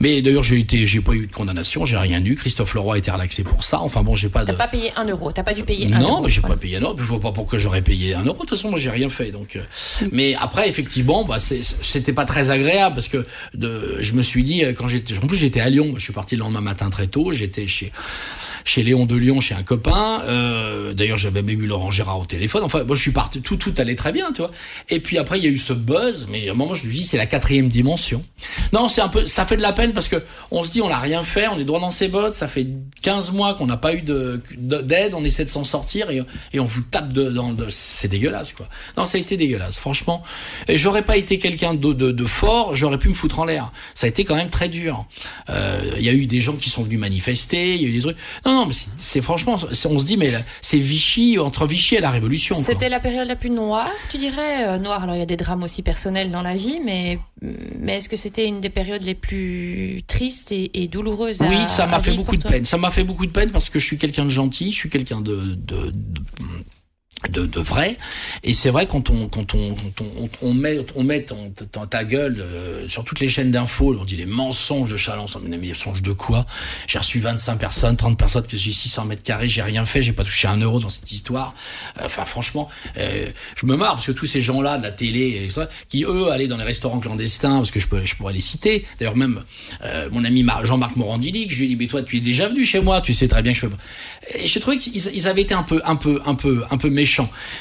Mais d'ailleurs, j'ai été, j'ai pas eu de condamnation, j'ai rien eu. Christophe Leroy a été relaxé pour ça. Enfin bon, j'ai pas. T'as de... pas payé un euro, t'as pas dû payer un non, euro. mais j'ai pas payé un euro. Je vois pas pourquoi j'aurais payé un euro. De toute façon, moi, j'ai rien fait. Donc, euh... mais après, effectivement, bah, c'était pas très agréable parce que je me suis dit quand j'étais, en plus j'étais à Lyon, je suis parti le lendemain matin très tôt, j'étais chez chez Léon de Lyon, chez un copain. Euh, D'ailleurs, j'avais même eu Laurent Gérard au téléphone. Enfin, moi, je suis parti, tout, tout allait très bien, tu vois. Et puis après, il y a eu ce buzz, mais à un moment, je me dis, c'est la quatrième dimension. Non, c'est un peu, ça fait de la peine parce que on se dit, on n'a rien fait, on est droit dans ses bottes, ça fait 15 mois qu'on n'a pas eu de d'aide, on essaie de s'en sortir et, et, on vous tape de, dans de, c'est dégueulasse, quoi. Non, ça a été dégueulasse, franchement. Et j'aurais pas été quelqu'un de, de, de, fort, j'aurais pu me foutre en l'air. Ça a été quand même très dur. Euh, il y a eu des gens qui sont venus manifester, il y a eu des trucs. Non, mais c'est franchement, on se dit, mais c'est Vichy, entre Vichy et la Révolution. C'était la période la plus noire, tu dirais euh, Noire, alors il y a des drames aussi personnels dans la vie, mais, mais est-ce que c'était une des périodes les plus tristes et, et douloureuses Oui, ça m'a fait beaucoup de peine. Ça m'a fait beaucoup de peine parce que je suis quelqu'un de gentil, je suis quelqu'un de, de, de de, de vrai. Et c'est vrai quand on quand on quand on, on met on met dans ta gueule euh, sur toutes les chaînes d'infos on dit les mensonges de Chalençon mais les mensonges de quoi? J'ai reçu 25 personnes 30 personnes que j'ai 600 mètres carrés j'ai rien fait j'ai pas touché un euro dans cette histoire. Enfin franchement euh, je me marre parce que tous ces gens là de la télé qui eux allaient dans les restaurants clandestins parce que je peux je pourrais les citer. D'ailleurs même euh, mon ami Jean-Marc Morandini que je lui ai dit mais toi tu es déjà venu chez moi tu sais très bien que je peux pas. Et j'ai trouvé qu'ils ils avaient été un peu un peu un peu un peu méchants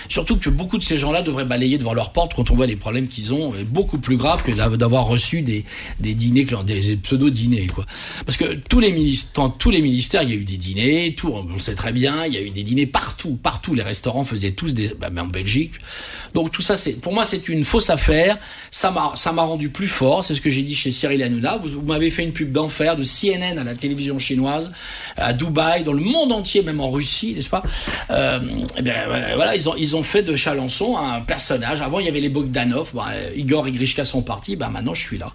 Surtout que beaucoup de ces gens-là devraient balayer devant leur porte quand on voit les problèmes qu'ils ont, beaucoup plus graves que d'avoir reçu des, des dîners, des pseudo-dîners, quoi. Parce que tous les ministères, tous les ministères, il y a eu des dîners, tout, on sait très bien, il y a eu des dîners partout, partout. Les restaurants faisaient tous des, bah, en Belgique. Donc tout ça, c'est, pour moi, c'est une fausse affaire. Ça m'a, ça m'a rendu plus fort. C'est ce que j'ai dit chez Cyril Hanouna. Vous, vous m'avez fait une pub d'enfer de CNN à la télévision chinoise, à Dubaï, dans le monde entier, même en Russie, n'est-ce pas? Euh, eh bien, voilà, ils ont, ils ont fait de Chalençon un personnage. Avant, il y avait les Bogdanov. Bon, Igor et Grishka sont partis. Ben, maintenant, je suis là.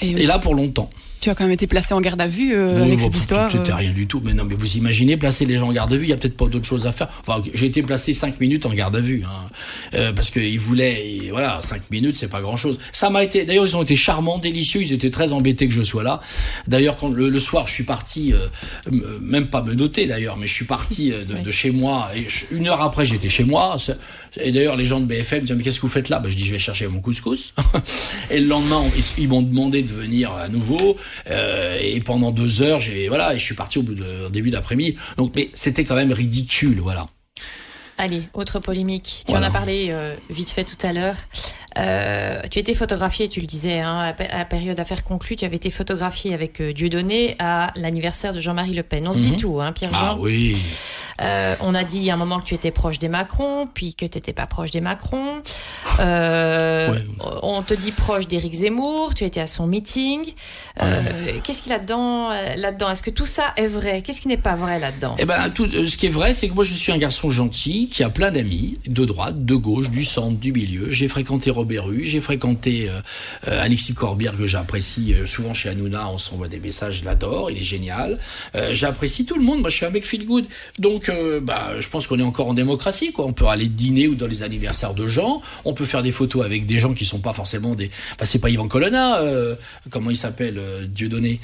Et, et là pour longtemps. Tu as quand même été placé en garde à vue euh, avec cette histoire. C'était rien du tout. Mais non, mais vous imaginez placer les gens en garde à vue, il y a peut-être pas d'autre chose à faire. Enfin, j'ai été placé cinq minutes en garde à vue, hein, euh, parce qu'ils voulaient, voilà, cinq minutes, c'est pas grand-chose. Ça m'a été. D'ailleurs, ils ont été charmants, délicieux. Ils étaient très embêtés que je sois là. D'ailleurs, quand le, le, soir, je suis parti, euh, même pas me noter d'ailleurs, mais je suis parti de, ouais. de, chez moi. Et je, une heure après, j'étais chez moi. Et d'ailleurs, les gens de BFM me disent mais qu'est-ce que vous faites là? Ben, je dis je vais chercher mon couscous. [laughs] et le lendemain, ils, ils m'ont demandé de venir à nouveau. Euh, et pendant deux heures, j'ai voilà, et je suis parti au bout de début d'après-midi. Donc, mais c'était quand même ridicule, voilà. Allez, autre polémique. Tu voilà. en as parlé euh, vite fait tout à l'heure. Euh, tu étais photographié, tu le disais, hein, à la période affaire conclue, tu avais été photographié avec euh, Dieudonné à l'anniversaire de Jean-Marie Le Pen. On se mm -hmm. dit tout, hein, Pierre-Jean Ah oui. Euh, on a dit à un moment que tu étais proche des Macron, puis que tu n'étais pas proche des Macron. Euh, ouais. On te dit proche d'Éric Zemmour, tu étais à son meeting. Euh. Qu'est-ce qu'il y a là-dedans? Là Est-ce que tout ça est vrai? Qu'est-ce qui n'est pas vrai là-dedans? Eh ben, tout, ce qui est vrai, c'est que moi, je suis un garçon gentil qui a plein d'amis, de droite, de gauche, du centre, du milieu. J'ai fréquenté Robert Rue, j'ai fréquenté Alexis Corbière, que j'apprécie souvent chez Hanouna. On s'envoie des messages, je l'adore, il est génial. J'apprécie tout le monde. Moi, je suis un mec feel good. Donc, euh, bah, je pense qu'on est encore en démocratie. Quoi. On peut aller dîner ou dans les anniversaires de gens. On peut faire des photos avec des gens qui sont pas forcément des. Enfin, c'est pas Yvan Colonna, euh, comment il s'appelle, euh, Dieudonné.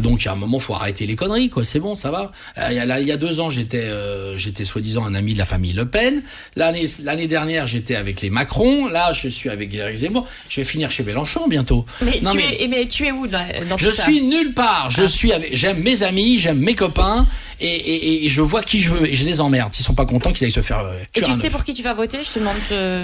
donc, il y a un moment, faut arrêter les conneries. Quoi. C'est bon, ça va. il, y a, là, il y a deux ans, j'étais, j'étais soi-disant un ami de la famille Le Pen. L'année, l'année dernière, j'étais avec les Macron. Là, je suis avec Eric Zemmour. Je vais finir chez Mélenchon bientôt. Mais, non, tu, mais, es, mais tu es où dans, dans Je tout suis ça nulle part. Je Ah. suis avec. J'aime mes amis, j'aime mes copains. Et, et, et, je vois qui je veux et je les emmerde. S'ils sont pas contents, qu'ils aillent se faire. Euh, Et tu sais pour qui tu vas voter Je te demande.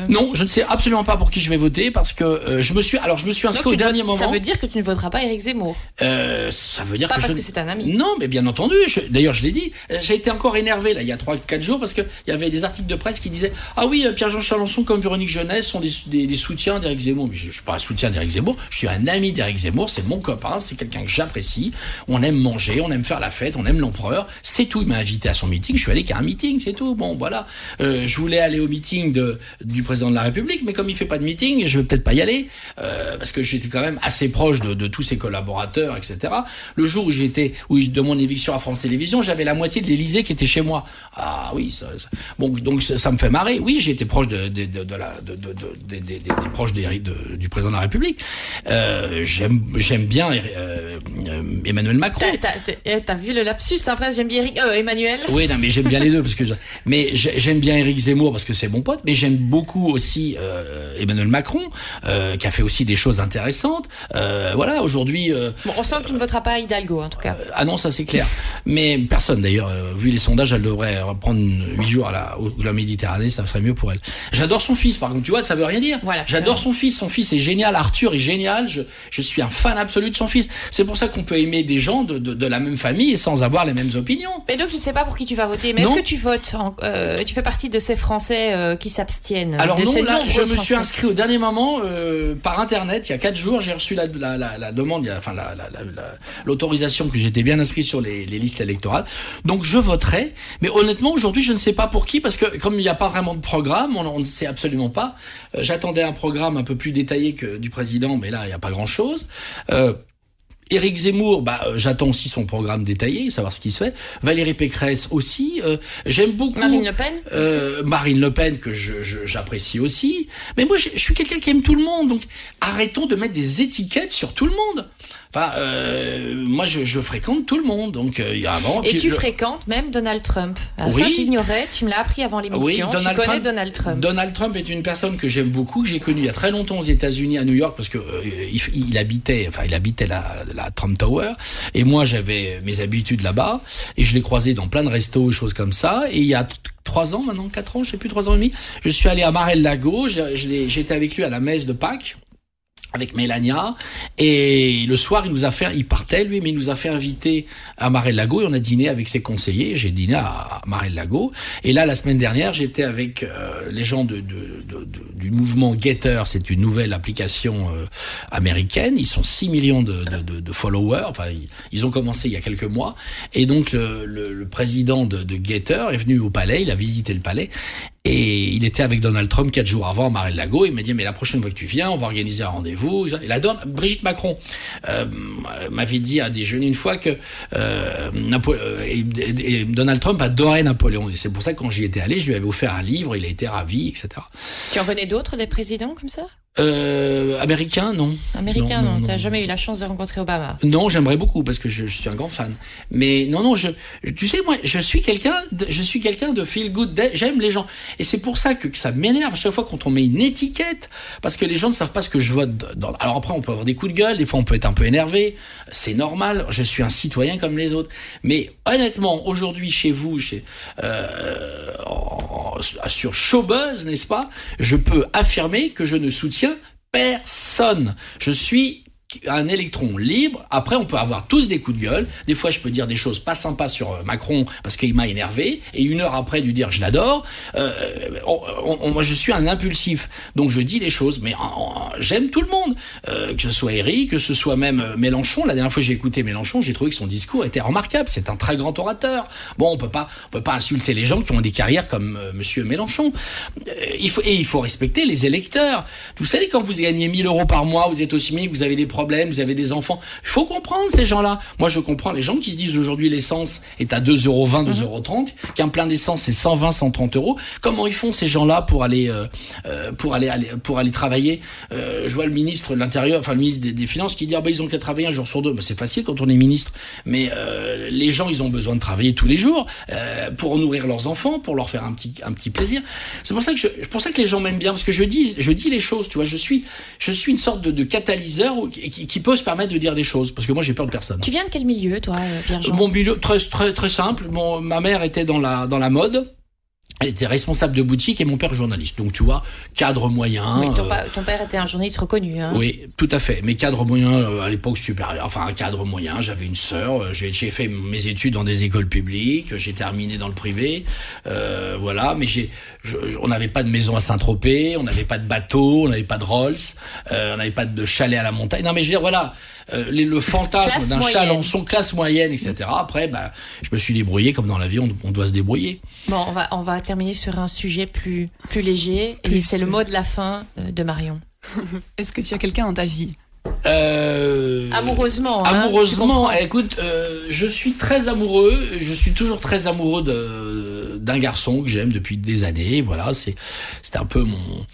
Non, je ne sais absolument pas pour qui je vais voter parce que euh, je me suis. Alors, je me suis inscrit Donc, au dernier votes- Ça moment. veut dire que tu ne voteras pas Éric Zemmour. Euh, ça veut dire Pas que parce je. que c'est un ami. Non, mais bien entendu. D'ailleurs, je l'ai dit. J'ai été encore énervé là il y a 3-4 jours parce que il y avait des articles de presse qui disaient ah oui Pierre-Jean Chalençon comme Véronique Jeunesse sont des, des, des soutiens d'Éric Zemmour. Mais je, je suis pas un soutien d'Éric Zemmour. Je suis un ami d'Éric Zemmour. C'est mon copain. C'est quelqu'un que j'apprécie. On aime manger, on aime faire la fête, on aime l'empereur. C'est tout. Il m'a invité à son meeting. Je suis allé qu'à un meeting, c'est tout. Bon, voilà. Euh, je voulais aller au meeting de, du président de la République, mais comme il fait pas de meeting, je vais peut-être pas y aller euh, parce que j'étais quand même assez proche de, de tous ses collaborateurs, etc. Le jour où j'étais, où de mon éviction à France Télévisions, j'avais la moitié de l'Élysée qui était chez moi. Ah oui, ça, ça- bon, donc ça, ça me fait marrer. Oui, j'ai été proche de, de, de, de la, de, de, de- des- proches du président de la République. Euh, j'aime, j'aime bien Emmanuel Macron. T'as- vu le lapsus après J'aime bien Emmanuel. Oui, non, mais mais j'aime bien les deux parce que mais j'aime bien Éric Zemmour parce que c'est mon pote, mais j'aime beaucoup aussi euh, Emmanuel Macron euh, qui a fait aussi des choses intéressantes. Euh, voilà, aujourd'hui. Bon, on sent que tu ne voteras pas Hidalgo en tout cas. ah non, ça c'est clair. mais personne d'ailleurs, vu les sondages, elle devrait reprendre huit jours à la, la Méditerranée, ça serait mieux pour elle. J'adore son fils, par contre, tu vois, ça veut rien dire. Voilà, J'adore son fils, son fils est génial, Arthur est génial, je, je suis un fan absolu de son fils. C'est pour ça qu'on peut aimer des gens de, de, de, la même famille sans avoir les mêmes opinions. Mais donc, je ne sais pas pour qui tu vas voter, mais est-ce que tu votes, euh, tu fais partie de ces Français euh, qui s'abstiennent Alors non, là, je me suis inscrit au dernier moment euh, par Internet, il y a quatre jours, j'ai reçu la, la, la, la demande, enfin l'autorisation que j'étais bien inscrit sur les, les listes électorales. Donc je voterai, mais honnêtement, aujourd'hui, je ne sais pas pour qui, parce que comme il n'y a pas vraiment de programme, on, on ne sait absolument pas. J'attendais un programme un peu plus détaillé que du président, mais là, il n'y a pas grand-chose. Éric Zemmour, bah, euh, j'attends aussi son programme détaillé, savoir ce qui se fait. Valérie Pécresse aussi. Euh, j'aime beaucoup. Marine Le Pen. Euh, Marine Le Pen que j'apprécie aussi. Mais moi, je, je suis quelqu'un qui aime tout le monde, donc arrêtons de mettre des étiquettes sur tout le monde. Enfin, euh, moi, je, je, fréquente tout le monde, donc euh, il y a un moment. Et tu fréquentes même Donald Trump. Alors oui. Ça, j'ignorais. Tu me l'as appris avant l'émission. Oui, Donald tu connais Trump, Donald Trump. Donald Trump est une personne que j'aime beaucoup, que j'ai connue il y a très longtemps aux États-Unis, à New York, parce que euh, il, il, habitait, enfin, il habitait la, la Trump Tower, et moi, j'avais mes habitudes là-bas, et je l'ai croisé dans plein de restos et choses comme ça. Et il y a trois ans maintenant, quatre ans, je sais plus, trois ans et demi, je suis allé à Marel-Lago. J'étais avec lui à la messe de Pâques avec Mélania et le soir il nous a fait il partait lui mais il nous a fait inviter à Marel-Lago et on a dîné avec ses conseillers. J'ai dîné à Marel-Lago et là la semaine dernière j'étais avec euh, les gens de, de, de, du mouvement Getter. C'est une nouvelle application euh, américaine. Ils sont 6 millions de, followers. Enfin ils, ont commencé il y a quelques mois. Et donc le, le, le président de, Getter est venu au palais. Il a visité le palais et il était avec Donald Trump quatre jours avant à Marel-Lago. Il m'a dit, mais la prochaine fois que tu viens, on va organiser un rendez-vous. Et la donne, Brigitte Macron euh, m'avait dit à déjeuner une fois que euh, euh et, Donald Trump adorait Napoléon. Et c'est pour ça que quand j'y étais allé, je lui avais offert un livre, il a été ravi, etc. Tu en connais d'autres, des présidents comme ça? Euh, américain, non. Américain, non. T'as jamais eu la chance de rencontrer Obama Non, j'aimerais beaucoup parce que je, je, suis un grand fan. Mais non, non, je, tu sais, moi, je suis quelqu'un, je suis quelqu'un de feel good. J'aime les gens, et c'est pour ça que, que ça m'énerve à chaque fois quand on met une étiquette, parce que les gens ne savent pas ce que je vote. Dans... Alors après, on peut avoir des coups de gueule, des fois on peut être un peu énervé. C'est normal. Je suis un citoyen comme les autres. Mais honnêtement, aujourd'hui, chez vous, chez euh, sur Showbuzz, n'est-ce pas Je peux affirmer que je ne soutiens personne. Je suis un électron libre. Après, on peut avoir tous des coups de gueule. Des fois, je peux dire des choses pas sympas sur euh, Macron parce qu'il m'a énervé, et une heure après lui dire je l'adore. Euh, moi, je suis un impulsif, donc je dis les choses. Mais j'aime tout le monde, euh, que ce soit Eric, que ce soit même euh, Mélenchon. La dernière fois que j'ai écouté Mélenchon, j'ai trouvé que son discours était remarquable. C'est un très grand orateur. Bon, on peut pas, on peut pas insulter les gens qui ont des carrières comme euh, Monsieur Mélenchon. il faut et il faut respecter les électeurs. Vous savez, quand vous gagnez 1000 euros par mois, vous êtes au SMIC, vous avez des problèmes vous avez des enfants. Il faut comprendre ces gens-là. Moi, je comprends les gens qui se disent aujourd'hui l'essence est à 2,20 euros, 2,30 euros, qu'un plein d'essence c'est 120, 130 euros. Comment ils font ces gens-là pour aller, euh, euh, pour aller, pour aller travailler? Euh, Je vois le ministre de l'Intérieur, enfin le ministre des, Finances, qui dit ah bah ils ont qu'à travailler un jour sur deux. Bah, c'est facile quand on est ministre, mais les gens ils ont besoin de travailler tous les jours pour nourrir leurs enfants, pour leur faire un petit, un petit plaisir. C'est pour ça que je, pour ça que les gens m'aiment bien parce que je dis, je dis les choses. Tu vois, je suis, je suis une sorte de, de catalyseur qui, qui, peut se permettre de dire des choses, parce que moi j'ai peur de personne. Tu viens de quel milieu, toi, Pierre-Jean? Mon milieu très très très simple. Mon, ma mère était dans la dans la mode. Elle était responsable de boutique et mon père journaliste. Donc tu vois, cadre moyen. ton, euh, ton, père était un journaliste reconnu. Hein. Oui, tout à fait. Mais cadre moyen euh, à l'époque supérieur. Enfin, un cadre moyen. J'avais une sœur. Euh, j'ai fait mes études dans des écoles publiques. J'ai terminé dans le privé. Euh, voilà. Mais j'ai, on n'avait pas de maison à Saint-Tropez. On n'avait pas de bateau. On n'avait pas de Rolls. Euh, on n'avait pas de chalet à la montagne. Non, mais je veux dire, voilà. Euh, le fantasme d'un Chalençon, classe moyenne, etc. Après, bah, je me suis débrouillé comme dans l'avion, on doit se débrouiller. Bon, on va, on va terminer sur un sujet plus, plus léger, et c'est le mot de la fin euh, de Marion. [laughs] Est-ce que tu as quelqu'un dans ta vie euh, amoureusement. Hein, amoureusement. Écoute, je suis très amoureux. Je suis toujours très amoureux de d'un garçon que j'aime depuis des années. Voilà, c'est c'était un peu mon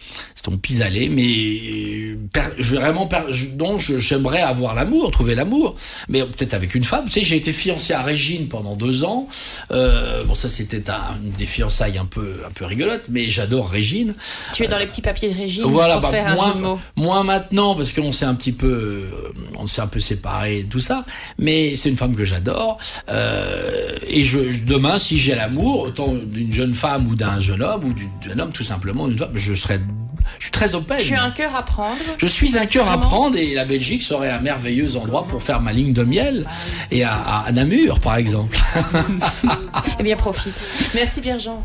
c'est mon pis-aller, mais je vraiment donc j'aimerais avoir l'amour, trouver l'amour, mais peut-être avec une femme. Tu sais, j'ai été fiancé à Régine pendant deux ans. Euh, bon, ça c'était un, une des fiançailles un peu un peu rigolote, mais j'adore Régine. Tu es dans les petits papiers de Régine. Voilà, pour bah, faire moins, un jeu de mots. moins maintenant parce qu'on s'est un petit peu on s'est un peu séparés, tout ça. Mais c'est une femme que j'adore. Euh, et je, demain, si j'ai l'amour, autant d'une jeune femme ou d'un jeune homme ou d'un homme tout simplement, je serais, je suis très open. Je suis un cœur à prendre. Je suis un cœur à prendre et la Belgique serait un merveilleux endroit pour faire ma ligne de miel et à, à Namur, par exemple. [laughs] eh bien, profite. Merci Pierre-Jean.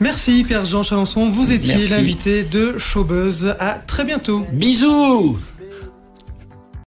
Merci Pierre-Jean Chalençon, vous étiez l'invité de Showbuzz. À très bientôt. Bisous